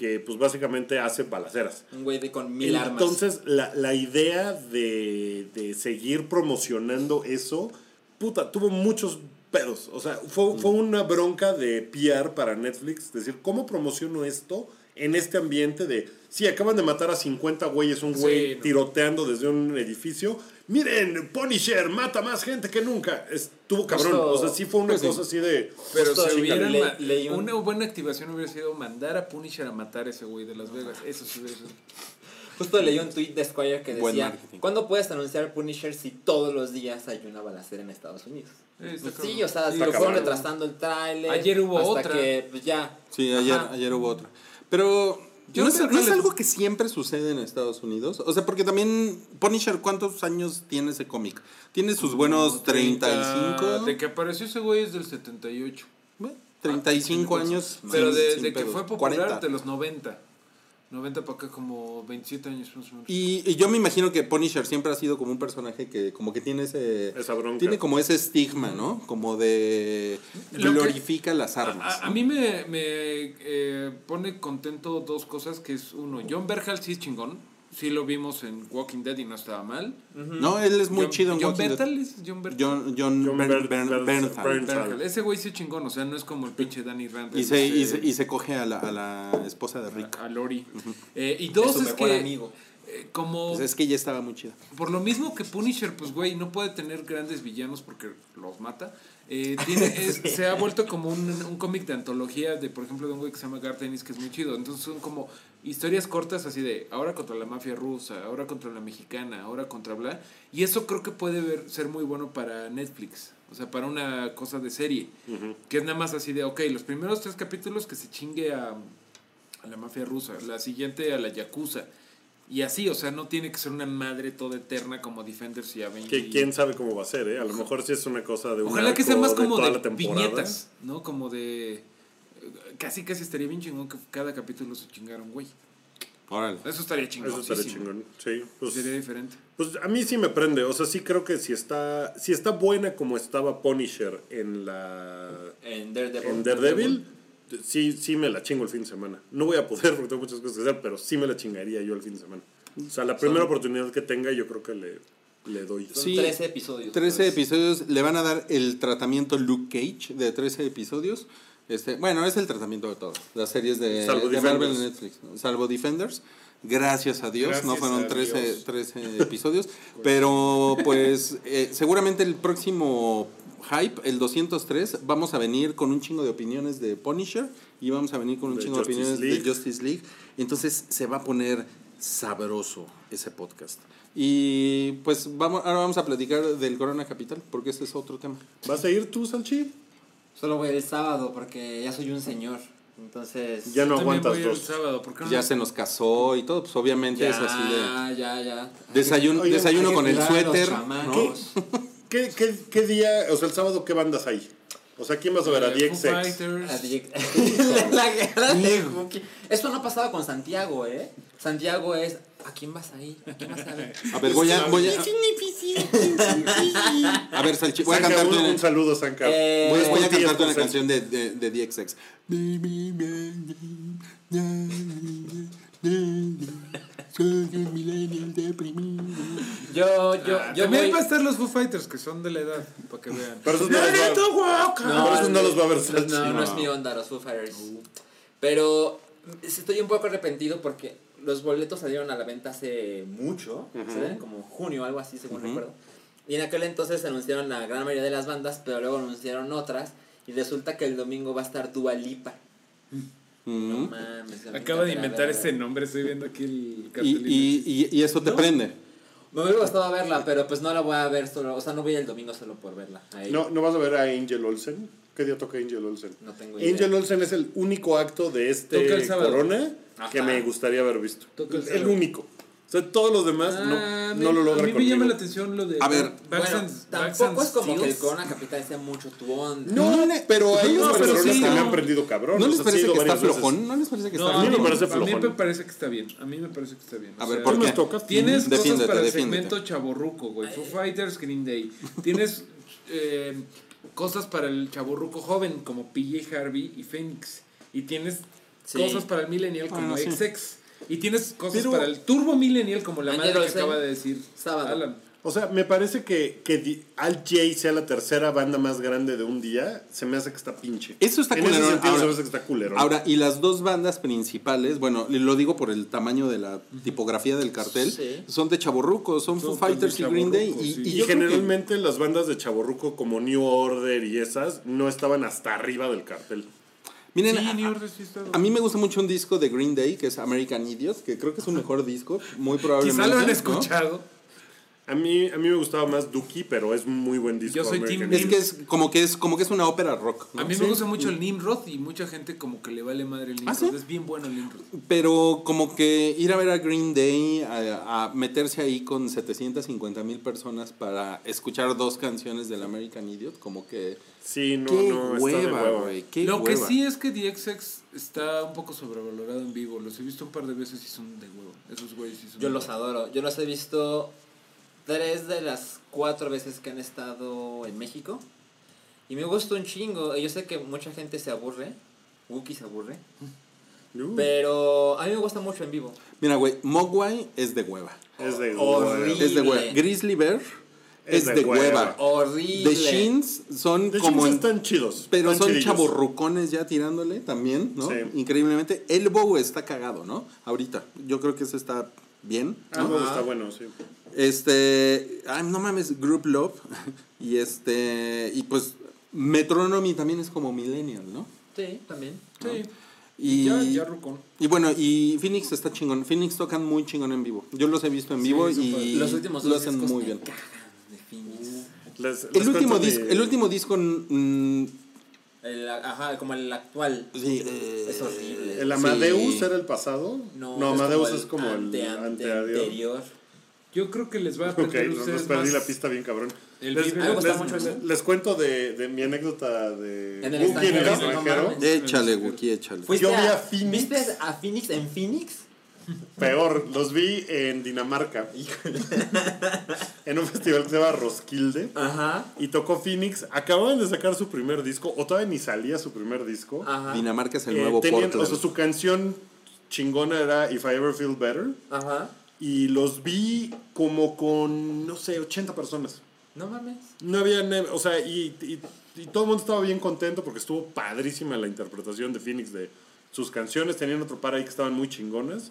que pues básicamente hace balaceras. Un güey de con mil armas. Entonces, la, la idea de, de seguir promocionando eso, puta, tuvo muchos pedos. O sea, fue, fue una bronca de PR para Netflix. Decir, ¿cómo promociono esto en este ambiente de... Sí, acaban de matar a 50 güeyes, un güey Sí, no. tiroteando desde un edificio. Miren, Punisher mata más gente que nunca. Estuvo cabrón. Justo- o sea, sí fue una pues sí. cosa así de... Pero Justo se le- hubieran le- una buena activación hubiera sido mandar a Punisher a matar a ese güey de Las Vegas. Eso sí hubiera sido. Justo leí un tweet de Squire que Buen decía, marketing. ¿cuándo puedes anunciar Punisher si todos los días hay una balacera en Estados Unidos? Está Pues sí, o sea, Sí, lo está fueron retrasando el tráiler. Ayer hubo hasta otra. que pues, ya. Sí, ayer, Ajá. ayer hubo otra. Pero Yo ¿no, es, no es algo que siempre sucede en Estados Unidos? O sea, porque también Punisher, ¿cuántos años tiene ese cómic? Tiene sus buenos 35, De que apareció ese güey es del 78. bueno, 35 Ah, años. Pero sin- de, sin de que fue popular 40. de los 90. 90 para acá como 27 años más o menos. Y, y yo me imagino que Punisher siempre ha sido como un personaje que como que tiene ese... Esa bronca. Tiene como ese estigma, ¿no? Como de... Lo que- glorifica las armas. A, a mí me, me eh, pone contento dos cosas, que es uno, John Berhal sí es chingón, sí lo vimos en Walking Dead y no estaba mal. No, él es muy John, chido en John Walking Dead. Bertal es John Bertal. John, John, John Bern- Ber- Bern- Ber- Bernthal. Bern- Berhal. Ese güey sí es chingón, o sea, no es como el pinche Danny Rand. Y se, y, se, ese- y se coge a la, a la esposa de Rick. a Lori. Eh, y Es dos es, mejor que amigo. Eh, como Pues es que ella estaba muy chida. por lo mismo que Punisher, pues güey, no puede tener grandes villanos porque los mata. eh, tiene, es- Se ha vuelto como un, un cómic de antología de, por ejemplo, de un güey que se llama Garth Ennis, que es muy chido. Entonces son como historias cortas así de ahora contra la mafia rusa, ahora contra la mexicana, ahora contra bla. Y eso creo que puede ver, ser muy bueno para Netflix. O sea, para una cosa de serie. Que es nada más así de, ok, los primeros tres capítulos que se chingue a, a la mafia rusa, la siguiente a la yakuza. Y así, o sea, no tiene que ser una madre toda eterna como Defenders y Avengers. Que quién sabe cómo va a ser, ¿eh? A lo mejor sí es una cosa de un Ojalá que sea arco más como toda de, la temporada. viñetas, ¿no? Como de... Casi, casi estaría bien chingón que cada capítulo se chingara un güey. Órale. Eso estaría chingón. Eso estaría chingón. Sí. Pues, Sería diferente. pues a mí sí me prende. O sea, sí creo que si está, si está buena como estaba Punisher en la En Daredevil. en Daredevil, sí, sí me la chingo el fin de semana. No voy a poder porque tengo muchas cosas que hacer, pero sí me la chingaría yo el fin de semana. O sea, la primera oportunidad que tenga, yo creo que le, le doy. Son Sí. 13 episodios. 13 pues. episodios, le van a dar el tratamiento Luke Cage de 13 episodios. Este, bueno, es el tratamiento de todas las series de, de Marvel en Netflix. ¿no? Salvo Defenders. Gracias a Dios, Gracias no fueron a 13, Dios. 13 episodios. pero pues eh, seguramente el próximo hype, el 203, vamos a venir con un chingo de opiniones de Punisher y vamos a venir con un De chingo de Justice opiniones League. de Justice League. Entonces se va a poner sabroso ese podcast. Y pues vamos, ahora vamos a platicar del Corona Capital, porque ese es otro tema. ¿Vas a ir tú, Salchi? Solo voy el sábado porque ya soy un señor. Entonces. Ya no aguantas dos. sábado. ¿por qué no Ya se nos casó y todo, pues obviamente ya, es así de... ya, ya. Desayuno, Oye, desayuno con el suéter. chamacos. ¿Qué, qué, ¿Qué día, o sea, el sábado, qué bandas hay? O sea, ¿quién vas a ver? A Eh, DXX. A DJ la guerra de. Eso no pasaba con Santiago, ¿eh? Santiago es. ¿A quién vas ahí? ¿A quién vas a ver? A ver, voy a... Voy a, a ver, Salchi, voy a cantarte un, una, un saludo, Sanka. Eh, voy, voy a cantarte una canción de, de, de DXX. Soy un millennial deprimido. Yo, yo, Ah, yo también voy. va a estar los Foo Fighters, que son de la edad, para que vean. Pero esos no los va, pero esos no los va a ver no, Salchi. no, no es mi onda, los Foo Fighters. Pero estoy un poco arrepentido porque los boletos salieron a la venta hace mucho, ¿saben? como junio, algo así, según recuerdo. Y en aquel entonces anunciaron la gran mayoría de las bandas, pero luego anunciaron otras. Y resulta que el domingo va a estar Dua Lipa. No Mm. mames. Acaba de inventar ese nombre, estoy viendo aquí el Y, cartelito. y, y, y eso te ¿No? prende. Me hubiera gustado verla, pero pues no la voy a ver solo. O sea, no voy el domingo solo por verla. No, ¿No vas a ver a Angel Olsen? ¿Qué día toca Angel Olsen? No tengo idea. Angel Olsen es el único acto de Toca el este sábado. Que me gustaría haber visto. Toca el único. O sea, todos los demás Ah, no, me- no lo A logran mí me llama la atención lo de. A ver, Bueno, and- tampoco es como que el. Corona Capital sea mucho tu onda. No, pero hay No, pero personas sí, que me no. han prendido cabrón. ¿No les parece que está veces. flojón? ¿No les parece que No, está a mí me flojón? parece A mí me parece que está bien. A mí me parece que está bien. O A ver, ¿por qué? toca? Tienes cosas para el segmento chaborruco, güey. Foo Fighters, Green Day. Tienes eh, cosas para el chaborruco joven, como PJ Harvey y Phoenix. Y tienes Sí. cosas para el millennial como Bueno, sí. XX. Y tienes cosas Pero- para el turbo millennial como la madre que acaba de decir sábado. Alan. O sea, me parece que, que Al J sea la tercera banda más grande de un día, se me hace que está pinche. Eso está en ese sentido Ahora- se me hace que está culero. Ahora, y las dos bandas principales, bueno, lo digo por el tamaño de la tipografía del cartel, Sí. son de chaburrucos, son Foo Son de Fighters y Green Day. Y, sí. y y yo creo que- generalmente las bandas de chaborruco como New Order y esas no estaban hasta arriba del cartel. Miren, Sí, a- New mí me gusta mucho un disco de Green Day, que es American Idiot, que creo que es un mejor disco, muy probablemente. Quizá lo han ¿no? A mí, a mí me gustaba más Dookie, pero es muy buen disco. Yo soy American Team Es Idiot. que es como que es como que es una ópera rock. ¿no? A mí Sí. me gusta mucho el Nimrod y mucha gente como que le vale madre el Nimrod. ¿Ah, sí? Es bien bueno el Nimrod. Pero como que ir a ver a Green Day, a, a meterse ahí con 750 mil personas para escuchar dos canciones del American Idiot, como que... Sí, no, qué no, está de hueva, hueva. qué Lo que sí es que DXX está un poco sobrevalorado en vivo. Los he visto un par de veces y son de huevo. Esos güeyes sí son Yo de los huevo. adoro. Yo los he visto tres de las cuatro veces que han estado en México. Y me gusta un chingo. Yo sé que mucha gente se aburre. Wookie se aburre. Uh, Pero a mí me gusta mucho en vivo. Mira, güey, Mogwai es de hueva. es de Horrible. hueva. Es de hueva. Grizzly Bear es, de, hueva. Horrible. The Shins son hecho, como... en- están chidos. pero están son chidillos. chaborrucones ya tirándole también, ¿no? Sí. Increíblemente. Elbow está cagado, ¿no? Ahorita. Yo creo que ese está bien, Ah, ¿no? no, está bueno, sí. Este, ay, no mames, Group Love. Y este, y pues Metronomy también es como Millennial, ¿no? Sí, también. Sí. Y, Ya, ya rucón. y bueno, y Phoenix está chingón. Phoenix tocan muy chingón en vivo. Yo los he visto en vivo y Los últimos lo hacen muy bien. de Phoenix. Les- les El último, disco, el último disco, El, ajá, como el actual. sí, eh, Es horrible. ¿El Amadeus sí. era el pasado? No, Amadeus el es como el ante- ante, ante- anterior. Yo creo que les va a Ok, perder no, ustedes nos perdí más. la pista bien cabrón. El les, les- mucho ese. les cuento de, de mi anécdota de En el Wookiee en el extranjero, no extranjero. Échale, Wookie, échale. ¿Fuiste Yo vi a, a Phoenix. ¿Viste a Phoenix en Phoenix? Peor, los vi en Dinamarca. en un festival que se llama Roskilde. Ajá. Y tocó Phoenix. Acababan de sacar su primer disco, o todavía ni salía su primer disco. Ajá. Dinamarca es el Eh, nuevo tenían- Portland. o sea, su canción chingona era If I Ever Feel Better. Ajá. Y los vi como con, no sé, 80 personas. No mames. No había, o sea, y, y- y todo el mundo estaba bien contento porque estuvo padrísima la interpretación de Phoenix de sus canciones. Tenían otro par ahí que estaban muy chingonas.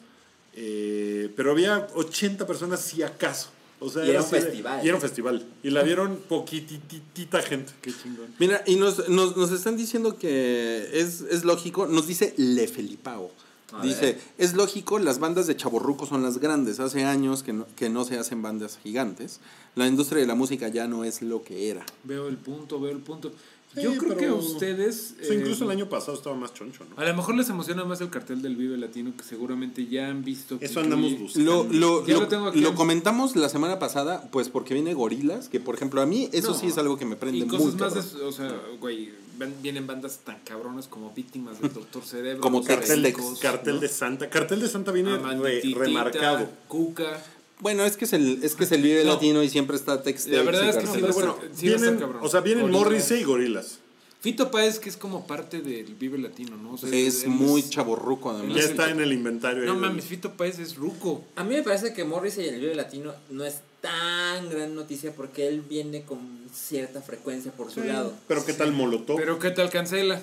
Eh, pero había 80 personas si acaso. O sea, Y era un de- festival. y era un festival. Y la vieron poquititita gente. Qué chingón. Mira, y nos, nos, nos están diciendo que es, es lógico, nos dice Le Felipao. A Dice, ver. es lógico, las bandas de chaborruco son las grandes. Hace años que no, que no se hacen bandas gigantes. La industria de la música ya no es lo que era. Veo el punto, veo el punto. Sí, Yo creo que ustedes... O sea, incluso eh, el año pasado estaba más choncho, ¿no? A lo mejor les emociona más el cartel del Vive Latino que seguramente ya han visto. que Eso andamos buscando. Lo, lo, Ya lo- lo tengo aquí. lo comentamos la semana pasada, pues porque viene Gorilas, que por ejemplo a mí eso No. sí es algo que me prende Y muy cosas más, de- o sea, güey, ven- vienen bandas tan cabronas como Víctimas del Doctor Cerebro. Como Cartel, de, cartel ¿no? de Santa. Cartel de Santa viene re- remarcado. Cuca. Bueno, es que es el, es que es el Vive No. Latino y siempre está Textex La verdad y es que estar- bueno, sí cabrón. o sea, vienen. Morrissey y Gorilas. Fito Páez, que es como parte del Vive Latino, ¿no? O sea, Es él muy es- chaborruco además. Ya está en el inventario. No mames, Fito Páez es ruco. A mí me parece que Morrissey en el Vive Latino no es tan gran noticia porque él viene con cierta frecuencia por su lado. Pero qué tal Molotov. Pero ¿qué tal cancela?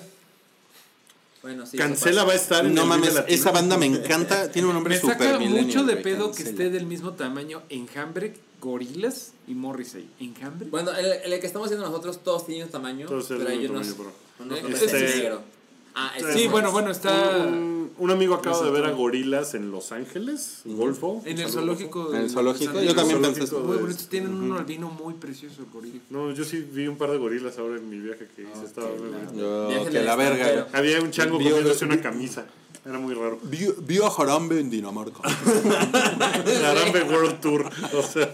Bueno, sí. Cancela va a estar en No el mames, Latino. esa banda me encanta, tiene un nombre Me super saca mucho de pedo que Cancela. esté del mismo tamaño Enjambre, Gorilas y Morrissey. ¿Enjambre? Bueno, el, el que estamos haciendo nosotros todos tienen tamaño, Todos pero el hay mismo unos, tamaño, unos bro. con Este- este negro. Ah, este Sí, es- bueno, bueno, está Un, amigo acaba de ver a. Gorilas en Los Ángeles, Golfo. en el zoológico. En el zoológico, yo también pensé eso. Muy bonitos, tienen un albino muy precioso el gorila. No, yo sí vi un par de gorilas ahora en mi viaje que hice. Estaba muy bonito. Yo, en que la verga. Había un chango Vio- comiéndose una camisa. Era muy raro. Vio, a Jarambe en Dinamarca. Arambe World Tour. O sea,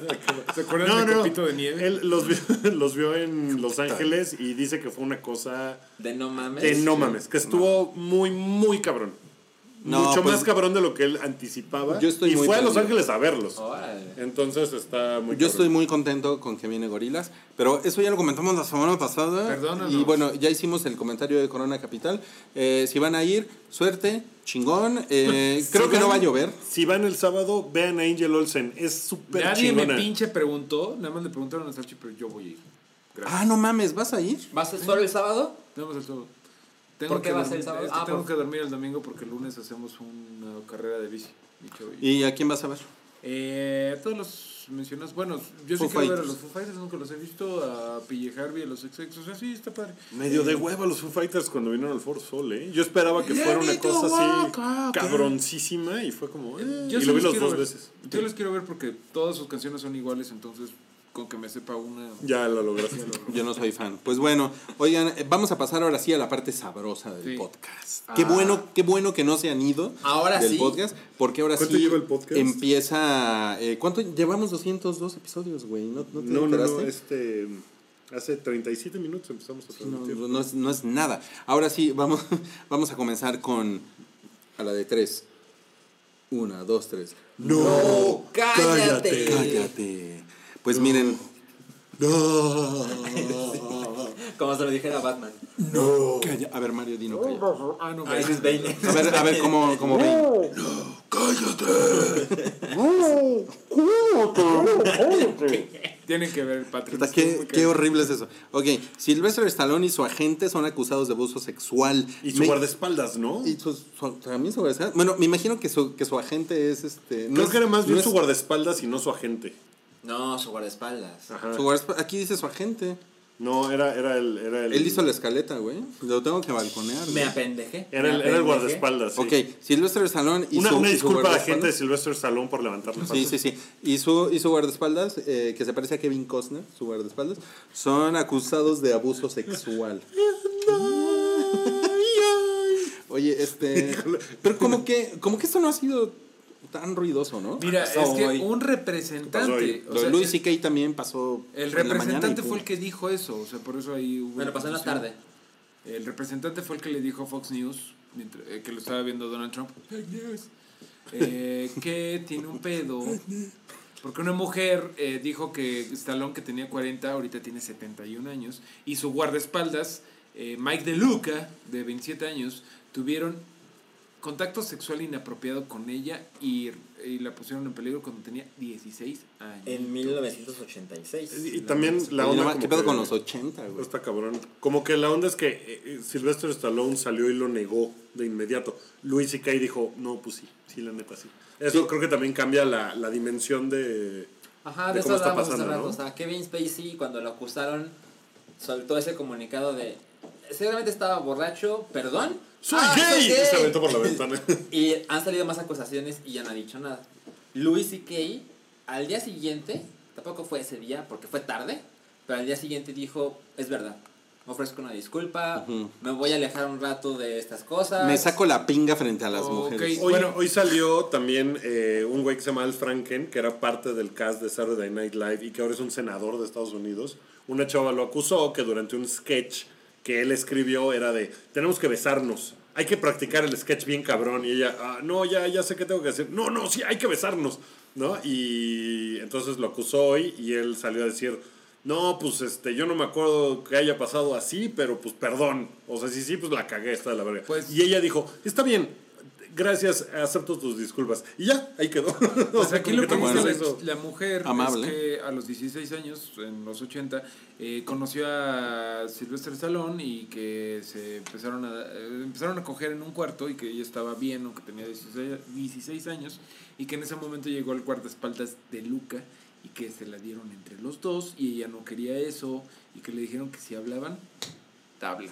¿Se acuerdan de Copito de Nieve? Él los vio, los vio en Los Ángeles y dice que fue una cosa De no mames. de no mames, que estuvo muy, muy cabrón. No, Mucho pues- más cabrón de lo que él anticipaba. Yo estoy y muy fue a Los. Ángeles a verlos. Órale. Entonces está muy Yo estoy muy contento con que viene Gorilas, pero eso ya lo comentamos la semana pasada. Perdónanos. Y bueno, ya hicimos el comentario de Corona Capital. Eh, si van a ir, suerte, chingón. Eh, Si creo que no va a llover. Si van el sábado, vean a Angel Olsen. Es súper Nadie chingona. me pinche preguntó, nada más le preguntaron a Salchi, pero yo voy a ir. Gracias. Ah, no mames, ¿vas a ir? ¿Vas a- solo el sábado? Más el sábado. ¿Por qué que vas dormir- el sábado? es que Ah, tengo por- que dormir el domingo porque el lunes hacemos una carrera de bici. y- ¿Y a quién vas a ver? Eh, todos los mencionas, bueno, yo sí Foo quiero ver a los Foo Fighters, nunca los he visto, a PJ Harvey, a los XX, o sea, sí, está padre. Medio de hueva los Foo Fighters cuando vinieron al Foro Sol, ¿eh? Yo esperaba que fuera una cosa así cabroncísima y fue como... eh, Yo y sí lo vi los dos ver. veces. Yo los quiero ver porque todas sus canciones son iguales, entonces con que me sepa una... Ya lo lograste. Yo no soy fan. Pues bueno, oigan, eh, vamos a pasar ahora sí a la parte sabrosa del Sí. podcast. Qué bueno, qué bueno que no se han ido Ahora del sí. podcast, porque ahora ¿Cuánto sí lleva el podcast? empieza. eh, ¿Cuánto llevamos 202 episodios, güey? ¿No, no te No, no, no, este... Hace 37 minutos empezamos a No, transmitir. no es, no es nada. Ahora sí, vamos, vamos a comenzar con. A la de tres. Una, dos, tres. ¡No! ¡Cállate! Cállate. Pues miren. Como se lo dijera Batman. Calla. A ver, Mario, dino calla. Ah, no, ese es Bane. A ver, a ver cómo, cómo ven. Tienen que ver, Patrick. Qué, qué horrible es eso. Ok, Sylvester Stallone y su agente son acusados de abuso sexual. Y su Me- guardaespaldas, ¿no? y su- su- también su guardaespaldas. Bueno, me imagino que su, que su agente es este. no Creo es- que era más bien no es- su guardaespaldas y no su agente. No, su guardaespaldas. Ajá. su Aquí dice su agente. No, era, era el... Era el Él hizo la escaleta, güey. Lo tengo que balconear. Me güey. apendejé. Era el, era el apendejé. guardaespaldas, sí. Ok, Sylvester Stallone y Una, su una su disculpa a la gente de guardaespaldas- Sylvester Stallone por levantarle Sí, sí, sí. Y su, y su guardaespaldas, eh, que se parece a Kevin Costner, su guardaespaldas, son acusados de abuso sexual. Oye, este. Pero como que, como que esto no ha sido tan ruidoso, ¿no? Mira, pasó es que hoy? un representante... o sea, el- C.K. también pasó. El en la mañana y representante fue el que dijo eso, o sea, por eso ahí hubo... Bueno, pasó en la tarde. El representante fue el que le dijo a Fox News, mientras- eh, que lo estaba viendo Donald Trump, eh, que tiene un pedo. Porque una mujer eh, dijo que Stallone, que tenía 40, ahorita tiene 71 años, y su guardaespaldas, eh, Mike DeLuca, de 27 años, tuvieron contacto sexual inapropiado con ella y, y la pusieron en peligro cuando tenía 16 años. En 1986. Y también la onda. ¿Qué pedo que- con los 80, güey? Está cabrón. Como que la onda es que eh, eh, Sylvester Stallone salió y lo negó de inmediato. Luis C.K. dijo, no, pues sí, sí, la neta sí. Eso creo que también cambia la, la dimensión de. Ajá, de de eso cómo está hablábamos hace pasando, rato. ¿no? O sea, Kevin Spacey, cuando lo acusaron, soltó ese comunicado de. Seguramente estaba borracho, perdón. ¡Soy Ah, gay! soy Y se aventó por la ventana. Y han salido más acusaciones y ya no ha dicho nada. Louis C.K. al día siguiente, tampoco fue ese día porque fue tarde, pero al día siguiente dijo, es verdad, me ofrezco una disculpa, me voy a alejar un rato de estas cosas. Me saco la pinga frente a las mujeres. Hoy, Bueno. hoy salió también eh, un güey que se llama Al Franken, que era parte del cast de Saturday Night Live y que ahora es un senador de Estados Unidos. Una chava lo acusó que durante un sketch que él escribió era de, tenemos que besarnos, hay que practicar el sketch bien cabrón. Y ella, "Ah, no, ya, ya sé qué tengo que hacer. No, no, sí, hay que besarnos. ¿No? Y entonces lo acusó hoy y él salió a decir, no, pues este, yo no me acuerdo que haya pasado así, pero pues perdón. O sea, sí, sí, pues la cagué, está de la verga. Pues- y ella dijo, está bien, gracias, acepto tus disculpas. Y ya, ahí quedó. O Pues sea, aquí lo que que dice tampoco la, eso. la mujer Amable. es que a los 16 años, en los 80, eh, conoció a Sylvester Stallone y que se empezaron a, eh, empezaron a coger en un cuarto y que ella estaba bien, aunque tenía 16, 16 años, y que en ese momento llegó el guardaespaldas de Luca y que se la dieron entre los dos y ella no quería eso y que le dijeron que si hablaban, tabla.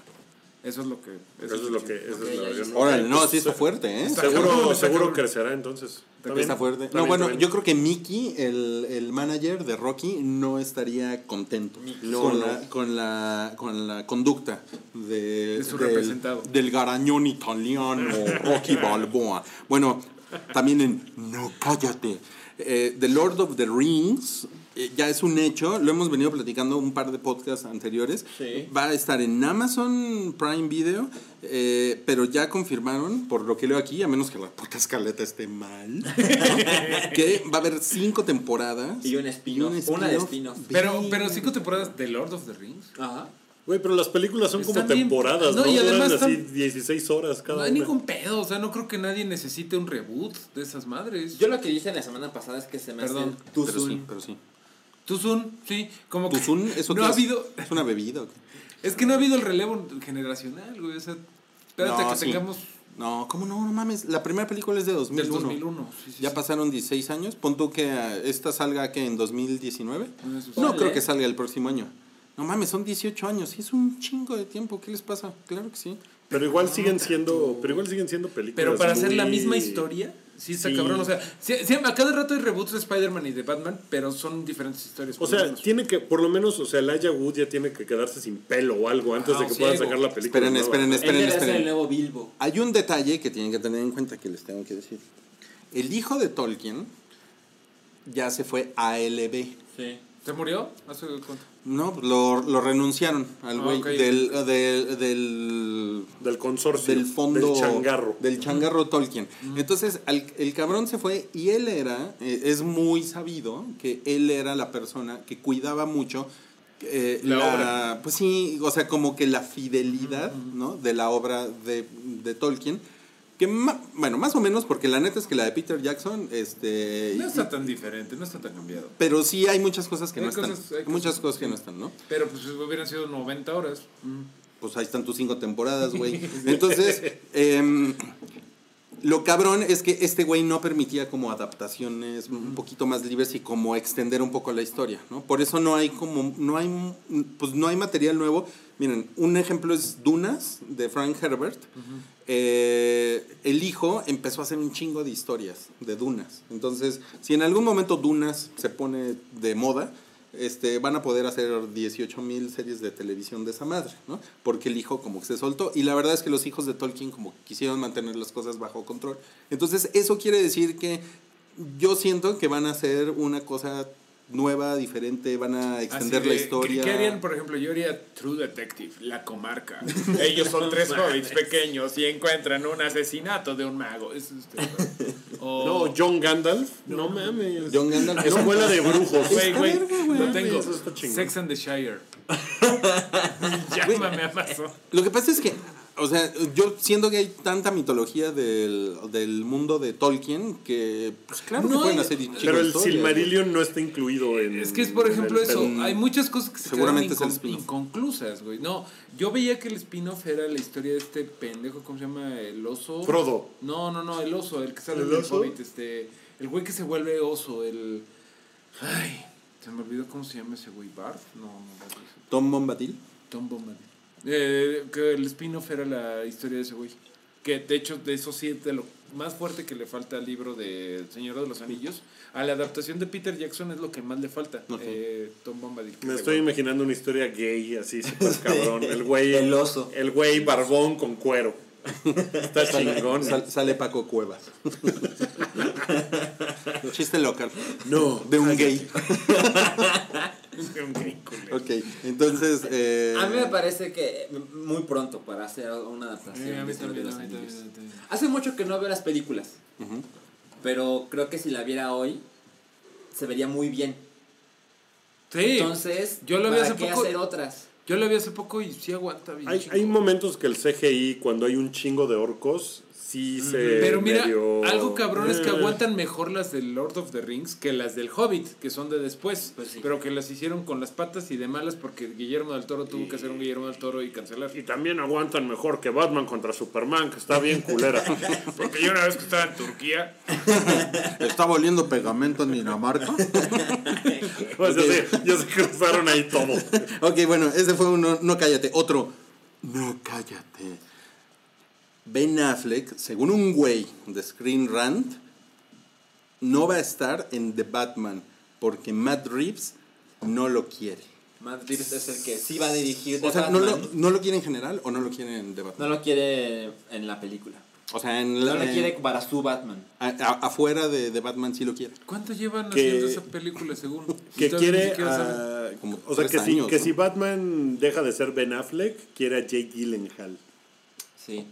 Eso es lo que... Eso es lo que... Eso Ok, es versión. está. Órale, no, sí está fuerte, ¿eh? Está Seguro, cabrón, seguro cabrón. crecerá entonces. Está, fuerte. No, bueno, yo creo que Mickey, el, el manager de Rocky, no estaría contento No, con, no. La, con, la, con la conducta de, De su del, representado. del garañón italiano Rocky Balboa. Bueno, también en No, cállate. Eh, the Lord of the Rings eh, ya es un hecho, lo hemos venido platicando un par de podcasts anteriores. Sí. Va a estar en Amazon Prime Video, eh, pero ya confirmaron, por lo que leo aquí, a menos que la puta escaleta esté mal, que va a haber cinco temporadas. Y un spin-off, una de spin-off. Pero, pero cinco temporadas de Lord of the Rings. Ajá. Güey, pero las películas son como bien- temporadas, no, ¿no? y Duran además así están- 16 horas cada No hay una. ningún pedo, o sea, no creo que nadie necesite un reboot de esas madres. Yo lo que dije la semana pasada es que se me Perdón, hace too Pero soon. sí, pero sí. Tuzun, sí, como que ¿Tuzun? ¿Eso no qué ha es? habido, ¿Es una bebida o qué? es que no ha habido el relevo generacional, güey, o sea, espérate No, que sí. tengamos No, ¿cómo no? No mames. La primera película es de 2001. del 2001. sí, sí, Ya sí. pasaron 16 años. Pon tú que eh, esta salga que en 2019. No, sí. No creo que salga el próximo año. No mames, son 18 años. Sí, es un chingo de tiempo. ¿Qué les pasa? Claro que sí. Pero igual siguen siendo, pero igual siguen siendo películas. Pero para hacer la misma historia, sí está Sí. cabrón, o sea, sí- sí, a cada rato hay reboots de Spider-Man y de Batman, pero son diferentes historias. O sea, menos. tiene que, por lo menos, o sea, Elijah Wood ya tiene que quedarse sin pelo o algo antes Ah, de que puedan sacar la película. Esperen, nueva. esperen, esperen, el nuevo Bilbo. Hay un detalle que tienen que tener en cuenta que les tengo que decir. El hijo de Tolkien ya se fue a LB. Sí. ¿Se murió? ¿Hace cuánto? No, lo, lo renunciaron al Ah, güey del, del, Del consorcio. del fondo Del changarro. del changarro Tolkien. Entonces, al- el cabrón se fue y él era, eh, es muy sabido que él era la persona que cuidaba mucho eh, La obra. Pues sí, o sea, como que la fidelidad, ¿no? De la obra de, de Tolkien. Que, bueno, más o menos, porque la neta es que la de Peter Jackson, este... No está tan diferente, no está tan cambiado. Pero sí hay muchas cosas que Hay no están. cosas- hay muchas cosas, cosas que no están, ¿no? Pero pues hubieran sido 90 horas. Pues ahí están tus cinco temporadas, güey. Entonces, em, lo cabrón es que este güey no permitía como adaptaciones un poquito más libres y como extender un poco la historia, ¿no? Por eso no hay como, no hay, pues no hay material nuevo. Miren, un ejemplo es Dunas de Frank Herbert. Eh, el hijo empezó a hacer un chingo de historias de Dunas. Entonces, si en algún momento Dunas se pone de moda, este, van a poder hacer 18 mil series de televisión de esa madre, ¿no? Porque el hijo como que se soltó. Y la verdad es que los hijos de Tolkien como que quisieron mantener las cosas bajo control. Entonces, eso quiere decir que yo siento que van a hacer una cosa nueva, diferente, van a extender la historia. ¿Qué harían, por ejemplo? Yo haría True Detective, la comarca. Ellos son tres hobbits pequeños y encuentran un asesinato de un mago. Eso es este, o- No, John Gandalf. No, mames. John Gandalf. Escuela de brujos. Güey, güey, lo tengo. Sex and the Shire. Llámame a. Lo que pasa es que, o sea, yo siento que hay tanta mitología del, del mundo de Tolkien que, pues claro que No, pueden hacer Pero el historias, Silmarillion no está incluido en. Es que es, por ejemplo, el- eso. Hay muchas cosas que se Seguramente spin-off. inconclusas, güey. No, yo veía que el spin-off era la historia de este pendejo, ¿cómo se llama? El oso. Frodo. No, no, no, el oso, el que sale ¿El del oso? Hobbit, este. El güey que se vuelve oso, el. Ay, se me olvidó cómo se llama ese güey. ¿Bart? No, no, Tom Bombadil. Tom Bombadil. Eh, que el spin-off era la historia de ese güey. Que de hecho, de eso sí, es de lo más fuerte que le falta al libro de El Señor de los Anillos. A la adaptación de Peter Jackson es lo que más le falta. Ok. Eh, Tom Bombadil. Me estoy imaginando una historia gay, así, súper cabrón. El güey. El oso. El güey barbón con cuero. Está chingón. Sal- sale Paco Cuevas. Chiste local. No. De un gay. Ok, entonces. Eh, A mí me parece que muy pronto para hacer una adaptación. Eh, a mí de Señor de también, los Anillos. Hace mucho que no veo las películas, ujú. pero creo que si la viera hoy se vería muy bien. Sí. Entonces, yo la vi ¿para hace qué poco. hacer otras? Yo la vi hace poco y sí aguanta bien. Hay, hay momentos que el CGI, cuando hay un chingo de orcos, sí se. Pero mira, medio- algo cabrón es que aguantan mejor las del Lord of the Rings que las del Hobbit, que son de después. Pues sí. Pero que las hicieron con las patas y de malas porque Guillermo del Toro tuvo que hacer un Guillermo del Toro y cancelar. Y también aguantan mejor que Batman contra Superman, que está bien culera. Porque yo una vez que estaba en Turquía, ¿Está volviendo pegamento en Dinamarca? Pues ya, se, ya se cruzaron ahí todo. ok, bueno, ese fue uno. No cállate. Otro. No cállate. Ben Affleck, según un güey de Screen Rant, no va a estar en The Batman porque Matt Reeves no lo quiere. Matt Reeves es el que sí va a dirigir The O sea, ¿no lo. ¿no lo quiere en general o no lo quiere en The Batman? No lo quiere en la película. O sea, en No la- lo en- quiere para su Batman. a- a- afuera de, de Batman sí lo quiere. ¿cuánto llevan Que- haciendo esa película según? Que quiere. a- Como o sea, que, si, que ¿no? si Batman deja de ser Ben Affleck, quiere a Jake Gyllenhaal. Sí.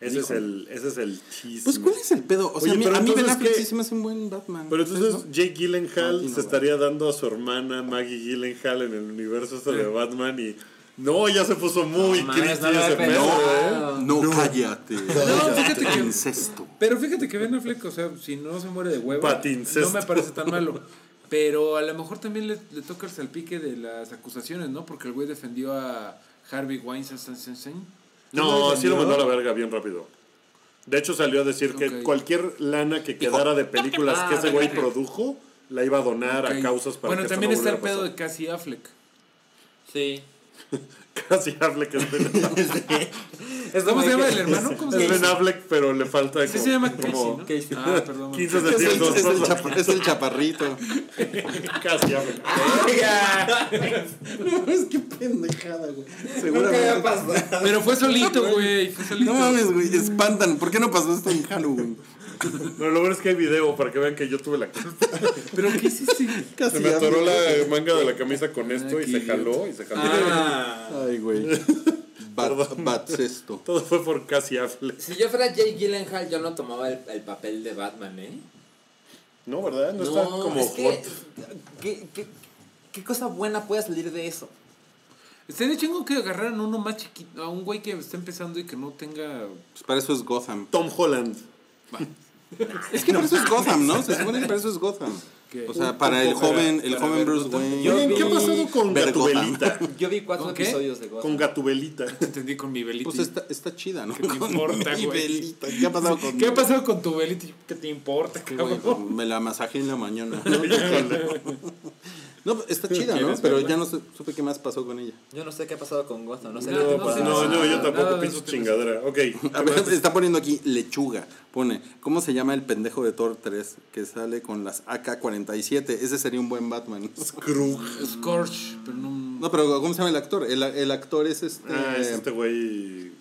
Ese es el, ese es el chisme. Pues, ¿cuál es el pedo? O sea, Oye, a mí, pero a mí Ben Affleck sí se me hace un buen Batman. Pero entonces ¿no? Jake Gyllenhaal no se estaría dando a su hermana Maggie Gyllenhaal en el universo este de Batman y no, ya se puso muy No no ese pedo. ¿eh? No, cállate. No, fíjate que- Incesto. Pero fíjate que Ben Affleck, o sea, si no se muere de huevo, Patincesto. no me parece tan malo. Pero a lo mejor también le, le toca el salpique de las acusaciones, ¿no? Porque el güey defendió a Harvey Weinstein. No, sí lo mandó a la verga bien rápido. De hecho salió a decir que cualquier lana que quedara de películas que ese güey produjo la iba a donar a causas para Bueno, que también no está el pedo de. Cassie Affleck. Sí. Casi Affleck es Ben Affleck. ¿Cómo se llama el hermano? ¿Cómo se Es Ben llama? Affleck, pero le falta Sí como, se llama Casey, como ¿no? Casey. Ah, perdón. 15 Es el, centímetros es el chapa- es el chaparrito. Casi Affleck. No, es que pendejada, güey. Seguramente. Pero fue solito, güey. Fue solito. No mames, güey. Espantan. ¿Por qué no pasó esto en Halloween? Pero lo bueno es que hay video para que vean que yo tuve la culpa. ¿Pero qué hiciste? Casi. Se me atoró la manga de la camisa con esto Ay, y se jaló y se jaló. Ah. Ay, güey. Bat, Batcesto. Todo fue por Casi Affleck. Si yo fuera Jake Gyllenhaal, yo no tomaba el, el papel de Batman, ¿eh? No, ¿verdad? No, está como es que, hot. ¿qué, qué, qué cosa buena puede salir de eso? Estaría chingo que agarraran uno más chiquito, a un güey que está empezando y que no tenga. Pues para eso es Gotham. Tom Holland. Es que para eso es Gotham, ¿no? Se supone que para eso es Gotham. ¿Qué? O sea, para el joven, el Para joven Bruce. Wayne. Yo ¿qué ha pasado con Gatubelita? Yo vi cuatro episodios de Gotham. Con Gatubelita. Te entendí con mi velita. Pues está, está chida, ¿no? ¿Qué te importa, Mi güey? velita. ¿Qué ha pasado con ¿Qué ha pasado con tu velita? ¿Qué te importa, cabrón? me la masajé en la mañana. No, está chida, ¿no? ¿Quieres Pero verla? ya no sé- supe qué más pasó con ella. Yo no sé qué ha pasado con Gotham. No sé No, qué No, no pues sé no, no, yo tampoco pienso chingadera. Ok. A ver, está poniendo aquí lechuga. Pone, ¿cómo se llama el pendejo de Thor 3 que sale con las AK-47? Ese sería un buen Batman. Scrooge. Scorch, pero no. No, pero ¿cómo se llama el actor? El, el actor es este... Ah, es este güey.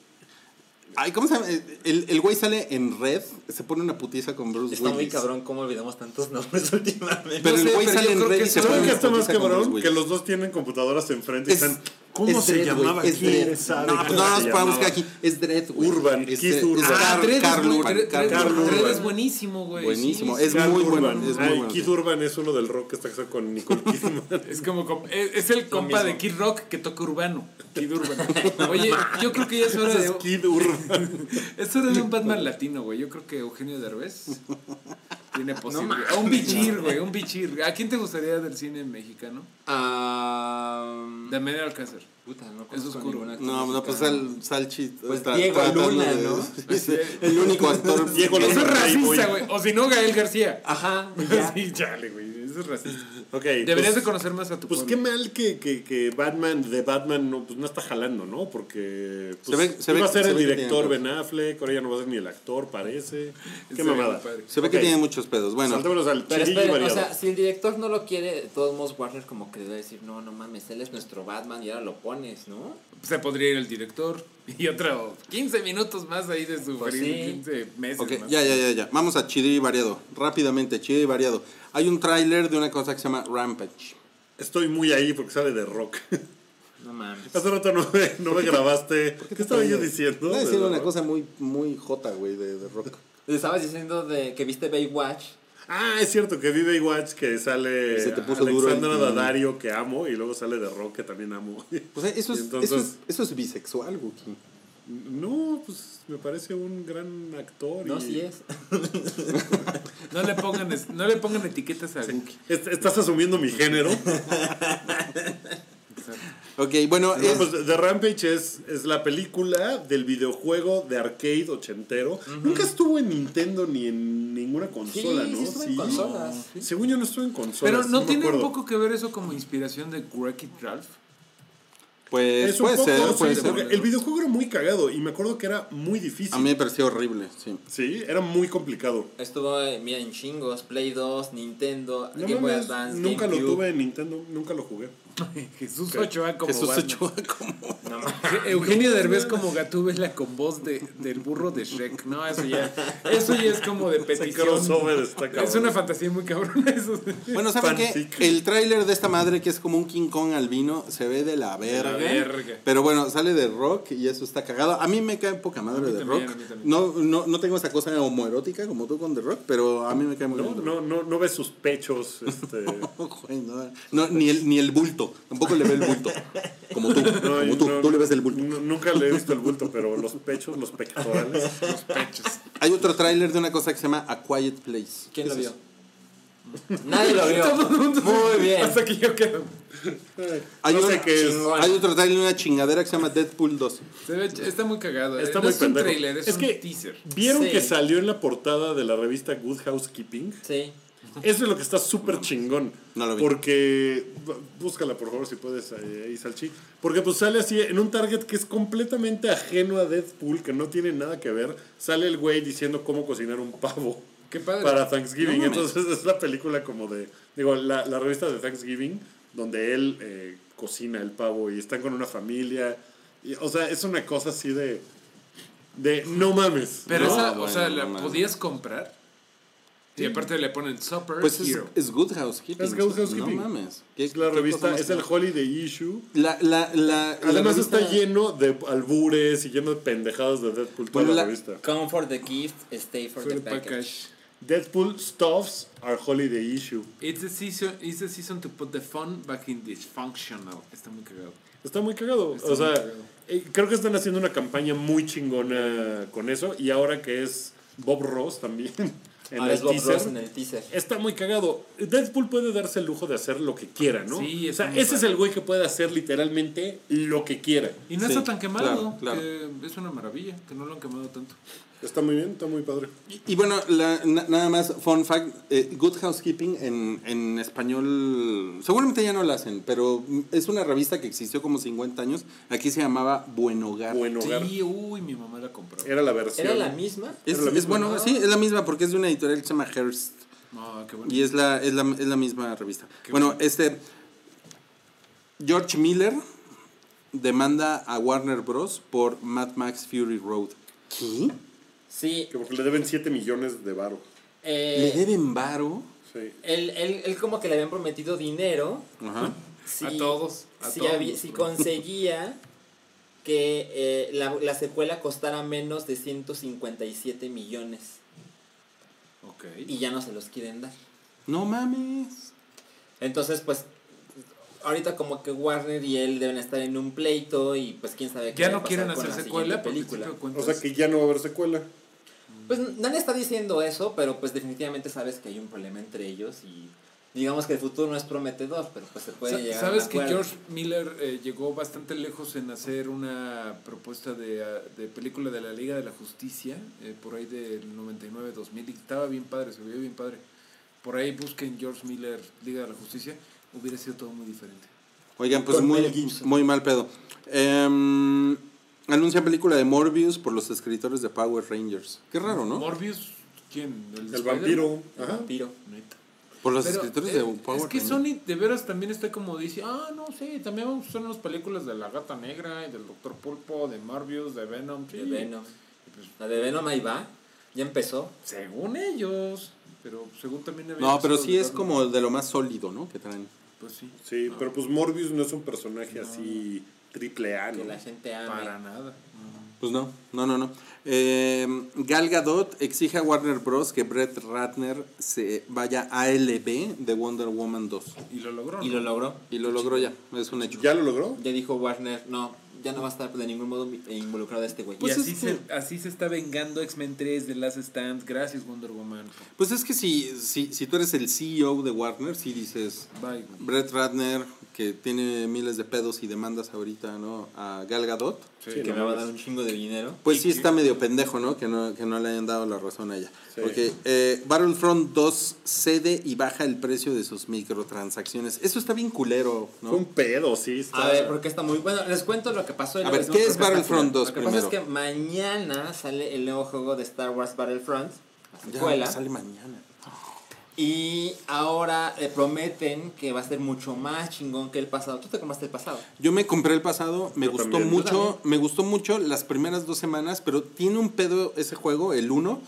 Ay, ¿cómo se llama? El, el güey sale en red, se pone una putiza con Bruce Está muy Willis. cabrón cómo olvidamos tantos nombres últimamente. Pero No el sé, güey pero sale en red que y se pone ¿Saben qué una está más cabrón? Que los dos tienen computadoras enfrente y Es- están. ¿Cómo es se Dredd, llamaba? es ¿Quién Dredd. sabe No, pues no nos podemos buscar aquí. Es Dredd, güey. Urban, Es, Keith es Urban. Ah, Dredd es, Carl Urban, Dredd- Carl Dredd- Carl Urban. Dredd Urban. es buenísimo, güey. Buenísimo, Sí, es. Carl muy Urban. bueno, es muy Ay, bueno, Keith sí. Urban es uno del rock que está casado con Nicole Kidman. Es como, com- es, el compa de. Kid Rock que toca urbano. Kid Urbano. Oye, yo creo que ya es hora de. Kid Urban. Es hora de un Batman latino, güey. Yo creo que Eugenio Derbez tiene posibilidad. o un bichir, güey. Un bichir. ¿A quién te gustaría del cine mexicano? Ah, De Manuel Alcázar. puta, no Es oscuro. No, no, pues el Salchi. Pues está Diego Luna, de- ¿no? es el único actor. Diego que- Eso es Luna. racista, güey. O si no, Gael García. Ajá, ya. Sí, chale, güey. Eso es racista. Ok. Deberías pues- de conocer más a tu Pues pueblo. qué mal que, que, que Batman, de Batman, no, pues no está jalando, ¿no? Porque pues, Se ve- se iba ve- a ser se el ve director Ben Affleck, ahora ya no va a ser ni el actor, parece. Qué mamada. muy padre. Se ve que tiene muchos pedos. Bueno, Saltémonos al Pero espera, o sea, si el director no lo quiere, de todos modos Warner como que debe decir, no, no mames, él es nuestro Batman y ahora lo pones, ¿no? Se podría ir el director y otro 15 minutos más ahí de sufrir. Pues sí. 15 meses ok, más. ya, ya, ya, ya. Vamos a chido y variado. Rápidamente, chido y variado. Hay un tráiler de una cosa que se llama Rampage. Estoy muy ahí porque sale de rock. No mames. Hace rato no me, no me grabaste. ¿Qué, estaba yo diciendo? Estaba diciendo una rock. cosa muy, muy jota, güey, de, de rock. Le estabas diciendo de que viste Baywatch. Ah, es cierto que vi Baywatch que sale se te puso duro Alexandra el- Daddario que amo y luego sale de rock que también amo. O sea, eso es, entonces- eso es, eso es bisexual, Wookie. No, pues me parece un gran actor. No, y- sí es. No le pongan, no le pongan etiquetas a Guki. Est- Estás asumiendo mi género. Ok, bueno, No, es- pues The Rampage es, es la película del videojuego de arcade ochentero. Nunca estuvo en Nintendo ni en ninguna consola, sí, ¿no? sí estuvo en consolas. sí. Según yo no estuvo en consola. Pero no tiene un poco que ver eso como inspiración de Wreck-It Ralph. pues Es un puede poco, ser, sí, puede porque ser. el videojuego era muy cagado y me acuerdo que era muy difícil. A mí me pareció horrible, sí. Sí, era muy complicado. Estuvo, eh, mira, en chingos, Play 2, Nintendo, No Game Boy Advance, nunca lo GameCube. tuve en Nintendo, nunca lo jugué. Jesús Ochoa como Jesús Batman. Ochoa como... No. Eugenio Derbez como Gatúbela con voz de, del burro de Shrek. No, eso ya, eso ya es como de petición. Es una fantasía muy cabrona eso. Bueno, ¿saben qué? El tráiler de esta madre que es como un King Kong albino se ve de la verga. verga. Pero bueno, sale de rock y eso está cagado. A mí me cae poca madre de también, rock. No, no, no tengo esa cosa homoerótica como tú con The Rock, pero a mí me cae muy No, bien. No, no, no ves sus pechos. Este, no, ni, el, ni el bulto. Tampoco le ve el bulto. Como tú. no, como tú. no, tú le ves el bulto. nu- Nunca le he visto el bulto, pero los pechos, los pectorales. Hay otro tráiler de una cosa que se llama A Quiet Place. ¿Quién lo ¿Qué es vio? Nadie lo vio. Muy bien. Hasta que yo quedo. Hay, No sé qué es. hay otro tráiler de una chingadera que se llama Deadpool 2. Se ve- está muy cagado. Está no muy es un trailer, es, Es un que- teaser. ¿Vieron Sí. que salió en la portada de la revista Good Housekeeping? Sí. Eso es lo que está súper chingón. No lo vi. Porque, búscala por favor si puedes ahí, ahí, Salchi. Porque pues sale así en un target que es completamente ajeno a Deadpool, que no tiene nada que ver. Sale el güey diciendo cómo cocinar un pavo Qué padre. para Thanksgiving. No. Entonces es la película como de, digo, la, la revista de Thanksgiving, donde él eh, cocina el pavo y están con una familia. Y, o sea, es una cosa así de, de no mames. Pero ¿no? esa, o sea, no ¿la mames. podías comprar? Y aparte le ponen Supper Pues es, Hero. es Good Housekeeping. Es Good Housekeeping. No mames. ¿Qué- Es la qué revista, es el? Holiday Issue. La, la, la, Además la está lleno de albures y lleno de pendejadas de Deadpool toda Bueno, la, la- revista. Come for the gift, stay for, For the the package. package. Deadpool stuffs are holiday issue. It's the season, it's the season to put the fun back in dysfunctional. Está muy cagado. Está muy cagado. Está o sea, cagado. eh, creo que están haciendo una campaña muy chingona con eso. Y ahora que es Bob Ross también en Ahora el teaser. Ross en el teaser. Está muy cagado. Deadpool puede darse el lujo de hacer lo que quiera, ¿no? Sí, o sea, ese es el güey que puede hacer literalmente lo que quiera. Y no Sí, está tan quemado, claro, claro. que es una maravilla, que no lo han quemado tanto. Está muy bien, está muy padre. Y, y bueno, la- na- nada más, fun fact, eh, Good Housekeeping en, en español, seguramente ya no la hacen, pero es una revista que existió como 50 años, aquí se llamaba Buen Hogar. Buen hogar. Sí, uy, mi mamá la compró. Era la versión. ¿Era la misma? Es, Era la es misma, bueno, ¿no? sí, es la misma porque es de una editorial que se llama Hearst. No, qué bueno. Y es la, es la, es la misma revista. bueno, este. George Miller demanda a Warner Bros. por Mad Max Fury Road. ¿Qué? Sí. Que porque le deben 7 millones de varo. eh, ¿Le deben varo? Sí. él, él, él como que le habían prometido dinero. Ajá. Si, A todos, a si, todos, había- si conseguía que eh, la, la secuela costara menos de 157 millones. Ok. Y ya no se los quieren dar. No mames. Entonces, pues, ahorita como que Warner y él deben estar en un pleito y pues quién sabe qué Ya va no quieren pasar hacer la secuela película. O sea que ya no va a haber secuela. Pues nadie está diciendo eso, pero pues definitivamente sabes que hay un problema entre ellos y digamos que el futuro no es prometedor, pero pues se puede Sa- llegar a ¿Sabes que acuerdo. George Miller eh, llegó bastante lejos en hacer una propuesta de, ah, de película de la Liga de la Justicia, eh, por ahí del 99-2000, y estaba bien padre, se veía bien padre. Por ahí busquen George Miller, Liga de la Justicia, hubiera sido todo muy diferente. Oigan, pues muy, muy mal pedo. Em, anuncia película de Morbius por los escritores de Power Rangers. Qué raro, ¿no? Morbius, ¿quién? El vampiro. El Ajá. vampiro. Neta. Por los Pero, escritores eh, de Power Es que Rangers. Sony de veras también está como dice, ah, no sé, también vamos a hacer unas películas de la gata negra y del Doctor Pulpo, de Morbius, de Venom. sí. De Venom. Pues, La de Venom ahí va. Ya empezó. según ellos, pero según también había No, pero sí de es como de lo más sólido, ¿no? Que traen. Pues sí, Sí, pero pues Morbius no es un personaje así triple A, Que ¿no? la gente ama. para nada. Pues no, no, no, no. Eh, Gal Gadot exige a Warner Bros. que Brett Ratner se vaya a LB de Wonder Woman 2. Y lo logró. Y ¿no? lo logró. Y lo logró ya, es un hecho. ¿Ya lo logró? Ya dijo Warner, no, ya no va a estar de ningún modo involucrado este güey. Y Pues así, es se, así se está vengando X-Men 3 de Last Stand. Gracias, Wonder Woman. Pues es que si, si, si tú eres el CEO de Warner, si dices Bye. Brett Ratner, que tiene miles de pedos y demandas ahorita, ¿no? A Gal Gadot, Sí. Que no me va a dar un chingo de dinero. pues sí está medio pendejo, ¿no? Que no, que no le hayan dado la razón a ella. Sí. Porque eh, Battlefront 2 cede y baja el precio de sus microtransacciones. Eso está bien culero, ¿no? Fue un pedo, sí. Está... A ver, porque está muy bueno. Les cuento lo que pasó. A ver, ¿qué es Battlefront culero. 2 Lo que pasa es primero? que mañana sale el nuevo juego de Star Wars Battlefront, la Ya, sale mañana. Y ahora le prometen que va a ser mucho más chingón que el pasado. ¿Tú te compraste el pasado? Yo me compré el pasado, me Yo gustó también. mucho, me gustó mucho las primeras dos semanas, pero tiene un pedo ese juego, el 1,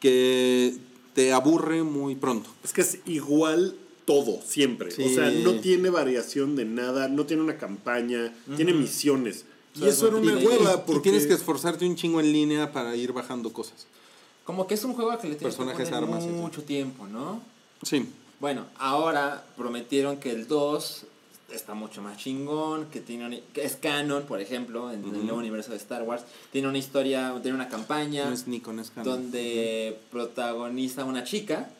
que te aburre muy pronto. Es que es igual todo, siempre. Sí. O sea, no tiene variación de nada, no tiene una campaña, tiene misiones. Y eso era y- una y- hueva Y porque... tienes que esforzarte un chingo en línea para ir bajando cosas. Como que es un juego que le tienes que poner armas y mucho tiempo, ¿no? Sí. Bueno, ahora prometieron que el 2 está mucho más chingón, que tiene que es canon, por ejemplo, en el nuevo universo de Star Wars. Tiene una historia, tiene una campaña No es Nikon, es Canon. donde protagoniza una chica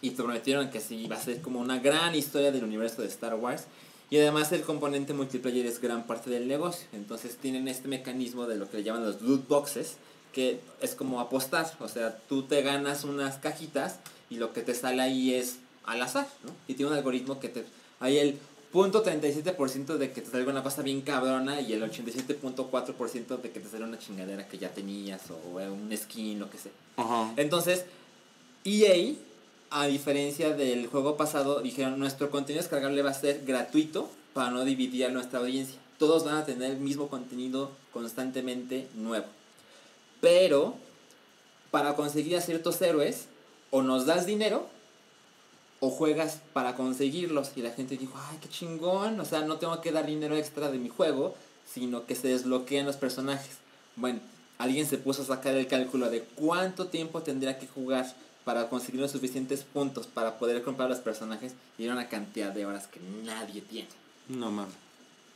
y te prometieron que sí va a ser como una gran historia del universo de Star Wars. Y además el componente multiplayer es gran parte del negocio. Entonces tienen este mecanismo de lo que le llaman los loot boxes, que es como apostar. O sea, tú te ganas unas cajitas y lo que te sale ahí es al azar, ¿no? Y tiene un algoritmo que te... Hay el punto 37% de que te salga una cosa bien cabrona y el 87.4% de que te salga una chingadera que ya tenías o un skin, lo que sea. Ajá. Entonces, EA, a diferencia del juego pasado, dijeron, nuestro contenido descargable va a ser gratuito para no dividir a nuestra audiencia. Todos van a tener el mismo contenido constantemente nuevo. Pero, para conseguir a ciertos héroes, o nos das dinero, o juegas para conseguirlos. Y la gente dijo, ay, qué chingón, o sea, no tengo que dar dinero extra de mi juego, sino que se desbloquean los personajes. Bueno, alguien se puso a sacar el cálculo de cuánto tiempo tendría que jugar para conseguir los suficientes puntos para poder comprar los personajes y era una cantidad de horas que nadie tiene. No mames.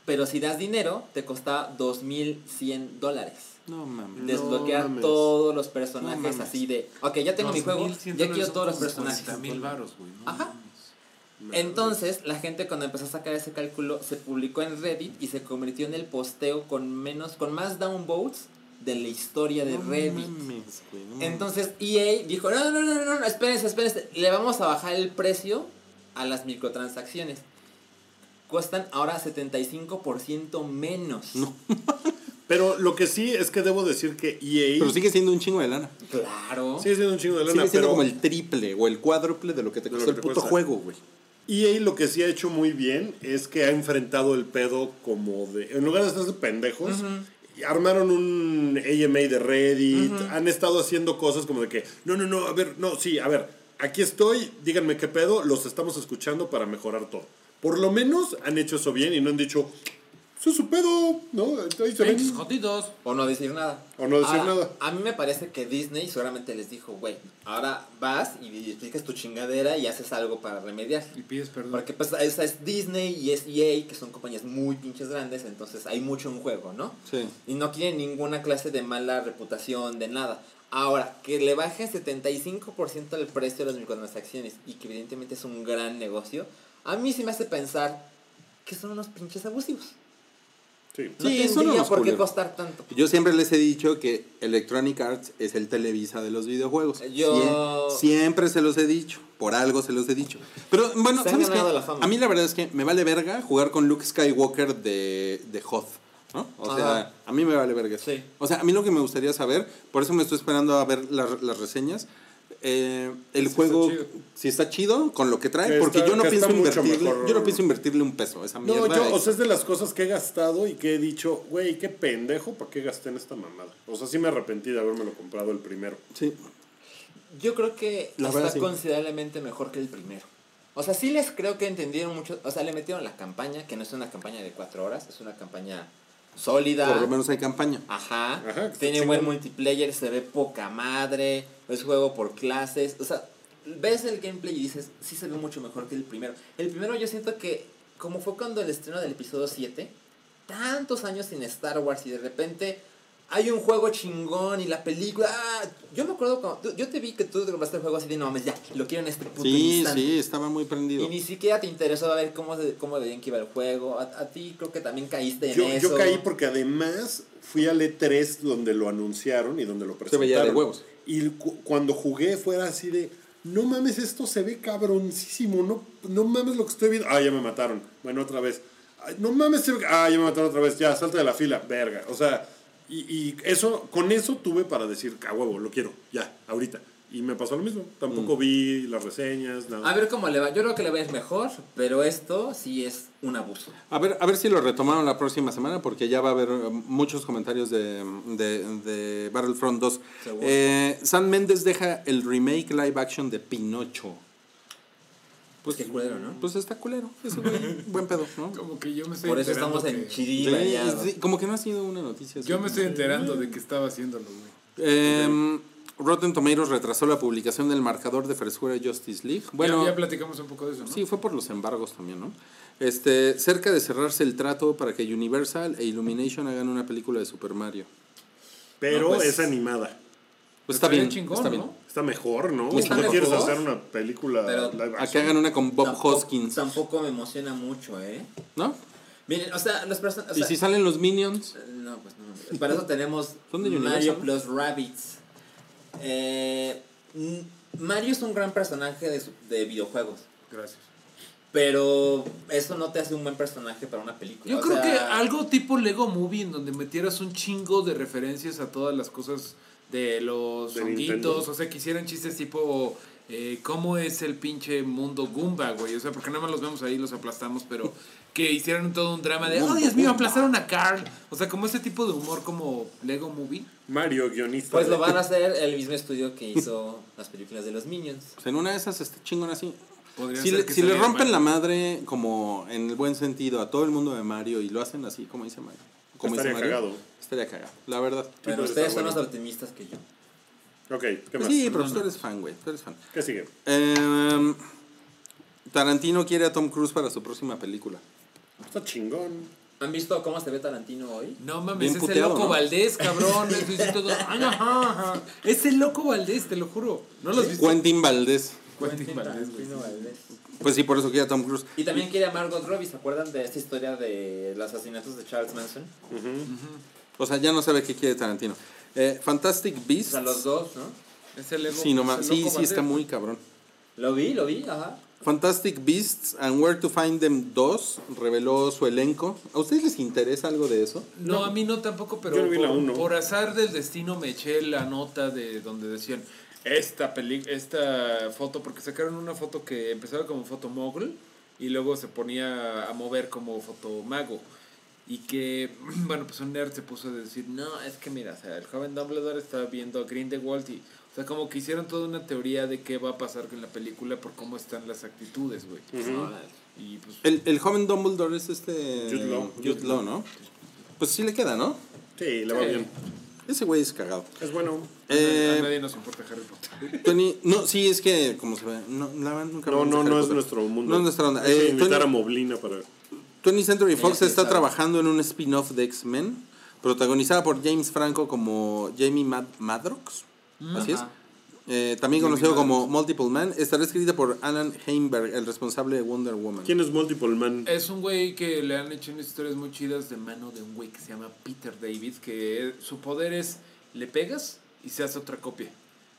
Pero si das dinero, te costaba 2.100 dólares. No mames. Desbloquear mames. todos los No personajes mames. así de, ok, ya tengo mi juego, 2,100 ya quiero todos los personajes. 40 mil varos, güey. no Ajá. mames. Entonces, la gente cuando empezó a sacar ese cálculo se publicó en Reddit y se convirtió en el posteo con menos con más downvotes de la historia de No Reddit. mames, güey, no mames. Entonces EA dijo, no, no, no, no, no, espérense, espérense, le vamos a bajar el precio a las microtransacciones. Cuestan ahora 75% menos. No. Pero lo que sí es que debo decir que EA Pero sigue siendo un chingo de lana. Claro. sigue siendo un chingo de lana, Sigue siendo pero como el triple o el cuádruple de lo que te De costó el puto cuesta. juego, güey. EA lo que sí ha hecho muy bien es que ha enfrentado el pedo como de... En lugar de estarse pendejos, armaron un AMA de Reddit, han estado haciendo cosas como de que, no, no, no, a ver, no, sí, a ver, aquí estoy, díganme qué pedo, los estamos escuchando para mejorar todo. Por lo menos han hecho eso bien y no han dicho, eso es su pedo, ¿no? Ahí se ven. Jotitos. O no decir nada. O no decir Ahora, nada. A mí me parece que Disney seguramente les dijo, güey, ahora vas y explicas tu chingadera y haces algo para remediar. Y pides perdón. Porque pues es, es Disney y es EA, que son compañías muy pinches grandes, entonces hay mucho en juego, ¿no? Sí. Y no quieren ninguna clase de mala reputación, de nada. Ahora, que le baje 75% el precio de las microtransacciones y que evidentemente es un gran negocio, a mí sí me hace pensar que son unos pinches abusivos. Sí. No Sí, tendría unos por qué costar tanto. Yo siempre les he dicho que Electronic Arts es el Televisa de los videojuegos. Yo- Sie- siempre se los he dicho. Por algo se los he dicho. Pero bueno, ¿sabes qué? A mí la verdad es que me vale verga jugar con Luke Skywalker de, de Hoth. ¿no? O sea, Ajá. a mí me vale verga eso. Sí. O sea, a mí lo que me gustaría saber, por eso me estoy esperando a ver las, las reseñas. Eh, el juego, está si está chido con lo que trae, Que porque está- yo no pienso invertirle, mejor. yo no pienso invertirle un peso a esa mierda. No, yo, o sea, es de las cosas que he gastado y que he dicho, güey, qué pendejo, ¿para qué gasté en esta mamada? O sea, sí me arrepentí de haberme lo comprado el primero. sí. Yo creo que La está verdad, sí. considerablemente mejor que el primero. O sea, sí les creo que entendieron mucho. O sea, le metieron la campaña, que no es una campaña de cuatro horas, es una campaña sólida. Por lo menos hay campaña. Ajá. Ajá, Tiene buen multiplayer, se ve poca madre. Es juego por clases. O sea, ves el gameplay y dices, sí se ve mucho mejor que el primero. El primero yo siento que, como fue cuando el estreno del episodio 7, tantos años sin Star Wars y de repente hay un juego chingón y la película. ah, yo me acuerdo cuando. Yo te vi que tú te compraste el juego así de no mames, ya, lo quiero en este puto Sí, instante". sí, estaba muy prendido. Y ni siquiera te interesó ver cómo, se- cómo veían que iba el juego. A, a ti creo que también caíste en Yo, eso. yo caí porque además fui al E3 donde lo anunciaron y donde lo Se presentaron. veía de huevos. Y cu- cuando jugué fuera así de, no mames, esto se ve cabroncísimo, no, no mames lo que estoy viendo. Ah, ya me mataron. Bueno, otra vez. No mames, se ve- ah, ya me mataron otra vez. Ya, salta de la fila, verga. O sea, y, y eso, con eso tuve para decir, a huevo, lo quiero, ya, ahorita. Y me pasó lo mismo. Tampoco vi las reseñas, nada. A ver cómo le va. Yo creo que le va a ir mejor, pero esto sí es un abuso. A ver, a ver si lo retomaron la próxima semana, porque ya va a haber eh, muchos comentarios de, de, de Battlefront 2. Seguro. Eh, San Méndez deja el remake live action de Pinocho. Pues qué culero, ¿no? Pues está culero, ese güey, buen pedo, ¿no? Como que yo me estoy Por eso enterando estamos en Sí, sí, como que no ha sido una noticia. así. Yo me estoy enterando de que estaba haciéndolo, güey. Eh, Rotten Tomatoes retrasó la publicación del marcador de frescura Justice League. Bueno, ya, platicamos un poco de eso, ¿no? Sí, fue por los embargos también, ¿no? Este, cerca de cerrarse el trato para que Universal e Illumination hagan una película de Super Mario. Pero no, pues- es animada. Pues está bien, chingón, está bien. ¿no? Está mejor, ¿no? Está ¿No quieres mejor, hacer una película pero- live A que hagan una con Bob Tampoco- Hoskins, Tampoco me emociona mucho, ¿eh? ¿no? Miren, o sea, los personajes. y si salen los Minions, No, pues no. Para eso tenemos Mario Universal, plus Rabbids. Eh, Mario es un gran personaje de, su- de videojuegos. Gracias. Pero eso no te hace un buen personaje para una película. Yo o creo sea, que algo tipo Lego Movie en donde metieras un chingo de referencias a todas las cosas de los honguitos, o sea, que hicieran chistes tipo eh, cómo es el pinche mundo Goomba, güey, o sea, porque nada más los vemos ahí, los aplastamos, pero que hicieran todo un drama de, oh Dios mío, aplastaron a Carl, o sea, como ese tipo de humor como Lego Movie. Mario, guionista. Pues lo van a hacer el mismo estudio que hizo las películas de los Minions. pues en una de esas está chingón así. Podría Si, ser le, que si le rompen Mario. la madre, como en el buen sentido, a todo el mundo de Mario y lo hacen así, como dice Mario. Como Estaría dice Mario, cagado. Estaría cagado, la verdad. Pero puede ustedes son bueno. más optimistas que yo. Ok, ¿qué Pues más? sí, pero tú eres fan, güey, tú eres fan. ¿Qué sigue? Em, Tarantino quiere a Tom Cruise para su próxima película. Está chingón. ¿Han visto cómo se ve Tarantino hoy? No mames, Bien es puteado, el loco ¿no? Valdés, cabrón. es así todo, ay, ajá, ajá. Es el loco Valdés, te lo juro. ¿No lo has visto? Quentin Valdés. Quentin Valdés, güey. Tarantino Valdés. Pues sí, por eso quiere a Tom Cruise. Y también quiere a Margot Robbie, ¿se acuerdan de esta historia de los asesinatos de Charles Manson? O sea, ya no sabe qué quiere Tarantino. Eh, Fantastic O Beasts. sea, los dos, ¿no? Es el Lego. Sí, no es ma- el sí, loco sí, Valdés. está muy cabrón. Lo vi, lo vi, ajá. Fantastic Beasts and Where to Find Them 2 reveló su elenco. ¿A ustedes les interesa algo de eso? No, a mí no tampoco, pero Yo no vi la por, uno. por azar del destino me eché la nota de donde decían esta peli esta foto, porque sacaron una foto que empezaba como foto mogul y luego se ponía a mover como foto mago. Y que, bueno, pues un nerd se puso a decir, no, es que mira, o sea, el joven Dumbledore está viendo a Grindelwald y, o sea, como que hicieron toda una teoría de qué va a pasar con la película por cómo están las actitudes, güey. Y pues, El, el joven Dumbledore es este. Jude Law. Jude Law, ¿no? Pues sí le queda, ¿no? Sí, le va Sí. bien. Ese güey es cagado. Es bueno. a Eh, nadie nos importa Harry Potter. Tony, no, sí, es que, como se ve, no, la verdad nunca No, no, es nuestro mundo. No es nuestra onda. Eh, invitar Tony- a Moblina para... 20th Century Fox sí está sabe. trabajando en un spin-off de X-Men, protagonizada por James Franco como Jamie Mad Madrox. Así es. Eh, también conocido como Multiple Man. Estará escrita por Alan Heinberg, el responsable de Wonder Woman. ¿Quién es Multiple Man? Es un güey que le han hecho unas historias muy chidas de mano de un güey que se llama Peter David, que su poder es le pegas y se hace otra copia,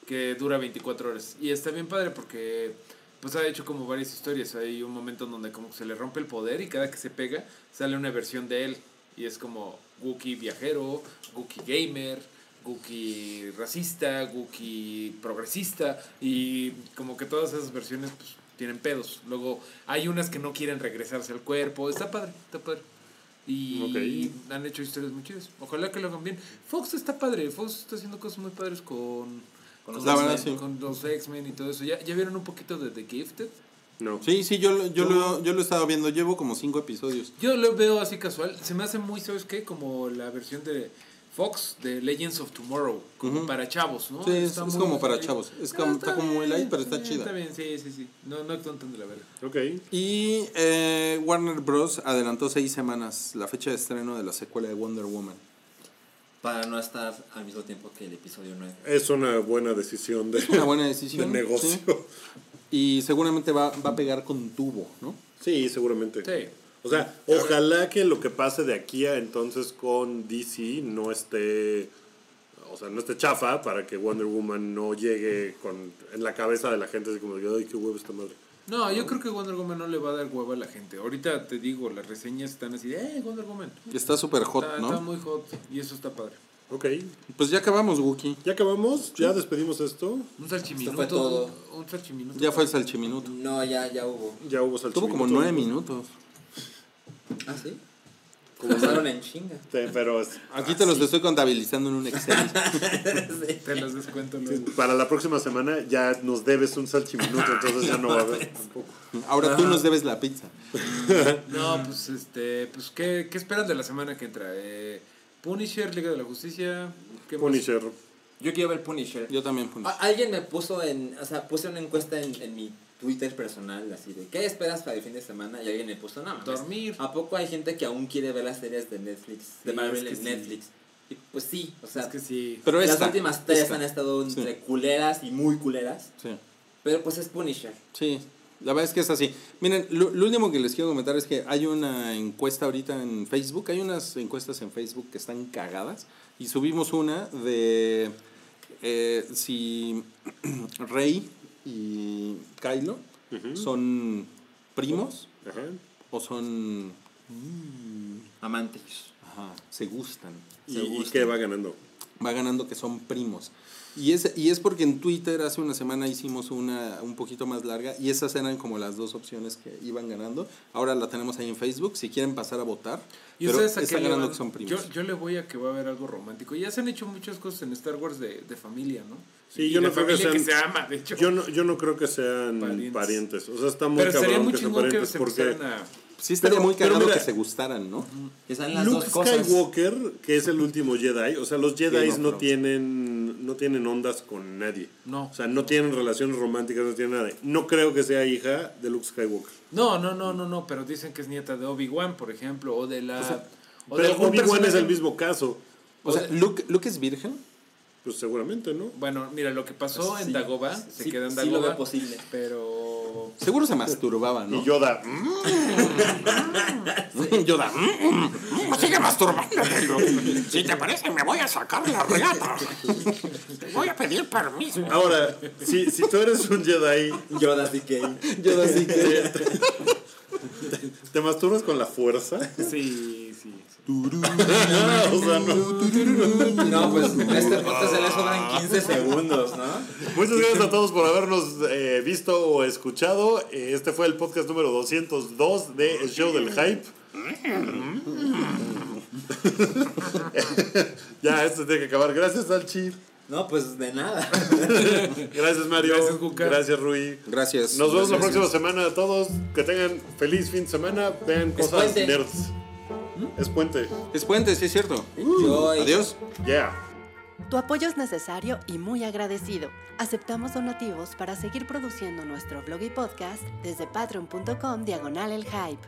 que dura 24 horas. Y está bien padre porque pues ha hecho como varias historias. Hay un momento en donde como que se le rompe el poder y cada que se pega sale una versión de él. Y es como Wookiee viajero, Wookiee gamer, Wookiee racista, Wookiee progresista y como que todas esas versiones pues tienen pedos. Luego hay unas que no quieren regresarse al cuerpo. Está padre, está padre. Y han hecho historias muy chidas. Ojalá que lo hagan bien. Fox está padre. Fox está haciendo cosas muy padres con, Con los X-Men. sí. y todo eso. ¿Ya, ¿Ya vieron un poquito de The Gifted? No. Sí, sí, yo, lo- yo, lo, yo lo he estado viendo. Llevo como cinco episodios. Yo lo veo así casual. Se me hace muy, ¿sabes qué? Como la versión de Fox de Legends of Tomorrow. Como para chavos, ¿no? Sí, es- Está es muy como para chavos. Es Ah, como- está como muy light, pero está chida. Está bien, sí, sí, sí. No, no actúan tan de la verga. Ok. Y eh, Warner Bros. adelantó seis semanas la fecha de estreno de la secuela de Wonder Woman. Para no estar al mismo tiempo que el episodio 9. Es una buena decisión de, una buena de decisión. negocio. sí. Y seguramente va, va a pegar con tubo, ¿no? Sí, seguramente. Sí. O sea, ojalá que lo que pase de aquí a entonces con DC no esté, o sea, no esté chafa para que Wonder Woman no llegue con en la cabeza de la gente así como, ay, qué huevo esta madre. No, yo creo que Wonder Woman no le va a dar huevo a la gente. Ahorita te digo, las reseñas están así de, eh, Wonder Woman. Está súper hot, está, ¿no? está muy hot y eso está padre. Ok. Pues ya acabamos, Wookie. Ya acabamos, ya despedimos esto. Un salchiminuto. fue todo. Un, un salchiminuto. Ya fue el salchiminuto. No, ya, ya hubo. Ya hubo salchiminuto. Tuvo como nueve minutos. ¿Ah, sí? Comenzaron en chinga. Sí, pero es- Aquí te los estoy contabilizando en un Excel. Te los descuento luego. para la próxima semana ya nos debes un salchiminuto, entonces ya no va a haber tampoco. Ahora tú nos debes la pizza. No, pues este, pues ¿qué, qué esperan de la semana que entra? Eh, Punisher, Liga de la Justicia, ¿qué más? Punisher. Yo quiero ver Punisher. Yo también. A- Alguien me puso en, o sea, puse una encuesta en, en mi Twitter personal, así de, ¿qué esperas para el fin de semana? Y alguien me puso, nada más. Dormir. ¿A poco hay gente que aún quiere ver las series de Netflix, de Sí, Marvel es que en sí. Netflix? Y pues sí, o sea, Es que sí. Pero las esta, últimas tres esta. han estado Sí. entre culeras y muy culeras, Sí, pero pues es Punisher. sí. La verdad es que es así. Miren, lo, lo último que les quiero comentar es que hay una encuesta ahorita en Facebook. Hay unas encuestas en Facebook que están cagadas. Y subimos una de eh, si Rey y Kylo son primos o son... Amantes. Ajá, se gustan. ¿Y, Se y gusta. qué va ganando? va ganando que son primos. Y es, y es porque en Twitter hace una semana hicimos una un poquito más larga y esas eran como las dos opciones que iban ganando. Ahora la tenemos ahí en Facebook, si quieren pasar a votar. ¿Y pero ustedes a está qué le ganando que son primos. Yo, yo le voy a que va a haber algo romántico. Ya se han hecho muchas cosas en Star Wars de, de familia, ¿no? Sí, Y yo no creo que sean- se ama, de hecho. Yo no, yo no creo que sean Parientes. parientes. O sea, está muy Pero sería cabrón muy que sean que parientes se porque a... sí estaría pero- muy cagado mira- que se gustaran, ¿no? Que salen las Luke dos cosas. Skywalker, que es el último Jedi, o sea, los Jedi of no Thrones. tienen no tienen ondas con nadie. No. O sea, no tienen relaciones románticas, no tienen nada. No creo que sea hija de Luke Skywalker. No, no, no, no, no, pero dicen que es nieta de Obi-Wan, por ejemplo, o de la... o de Pero Obi-Wan es el mismo caso. O sea, Luke, Luke es virgen. Pues seguramente, ¿no? Bueno, mira, lo que pasó en Sí, Dagobah, se sí, queda en sí Dagobah. lo posible. Pero... Seguro se masturbaba, ¿no? Y Yoda. "Mm, Yoda. "Mm, mm, mm, sigue masturbándote. Si te parece, me voy a sacar la reata. Voy a pedir permiso. Ahora, si, si tú eres un Jedi, Yoda DK. Yoda sí que. ¿te masturbas con la fuerza? Sí, sí. sí. O sea, no. No, pues a este podcast se le sobran 15 segundos, ¿no? Muchas gracias a todos por habernos eh, visto o escuchado. Eh, Este fue el podcast número 202 de El Show del Hype. Ya, esto tiene que acabar. Gracias, Salchi. No, pues de nada. Gracias, Mario. Gracias, Juca. Gracias, Rui. Gracias. Nos vemos la próxima semana a todos. Que tengan feliz fin de semana. Vean cosas nerds. Es puente. Es puente, sí es cierto. Enjoy. Adiós. Yeah. Tu apoyo es necesario y muy agradecido. Aceptamos donativos para seguir produciendo nuestro blog y podcast desde patreon.com diagonal el hype.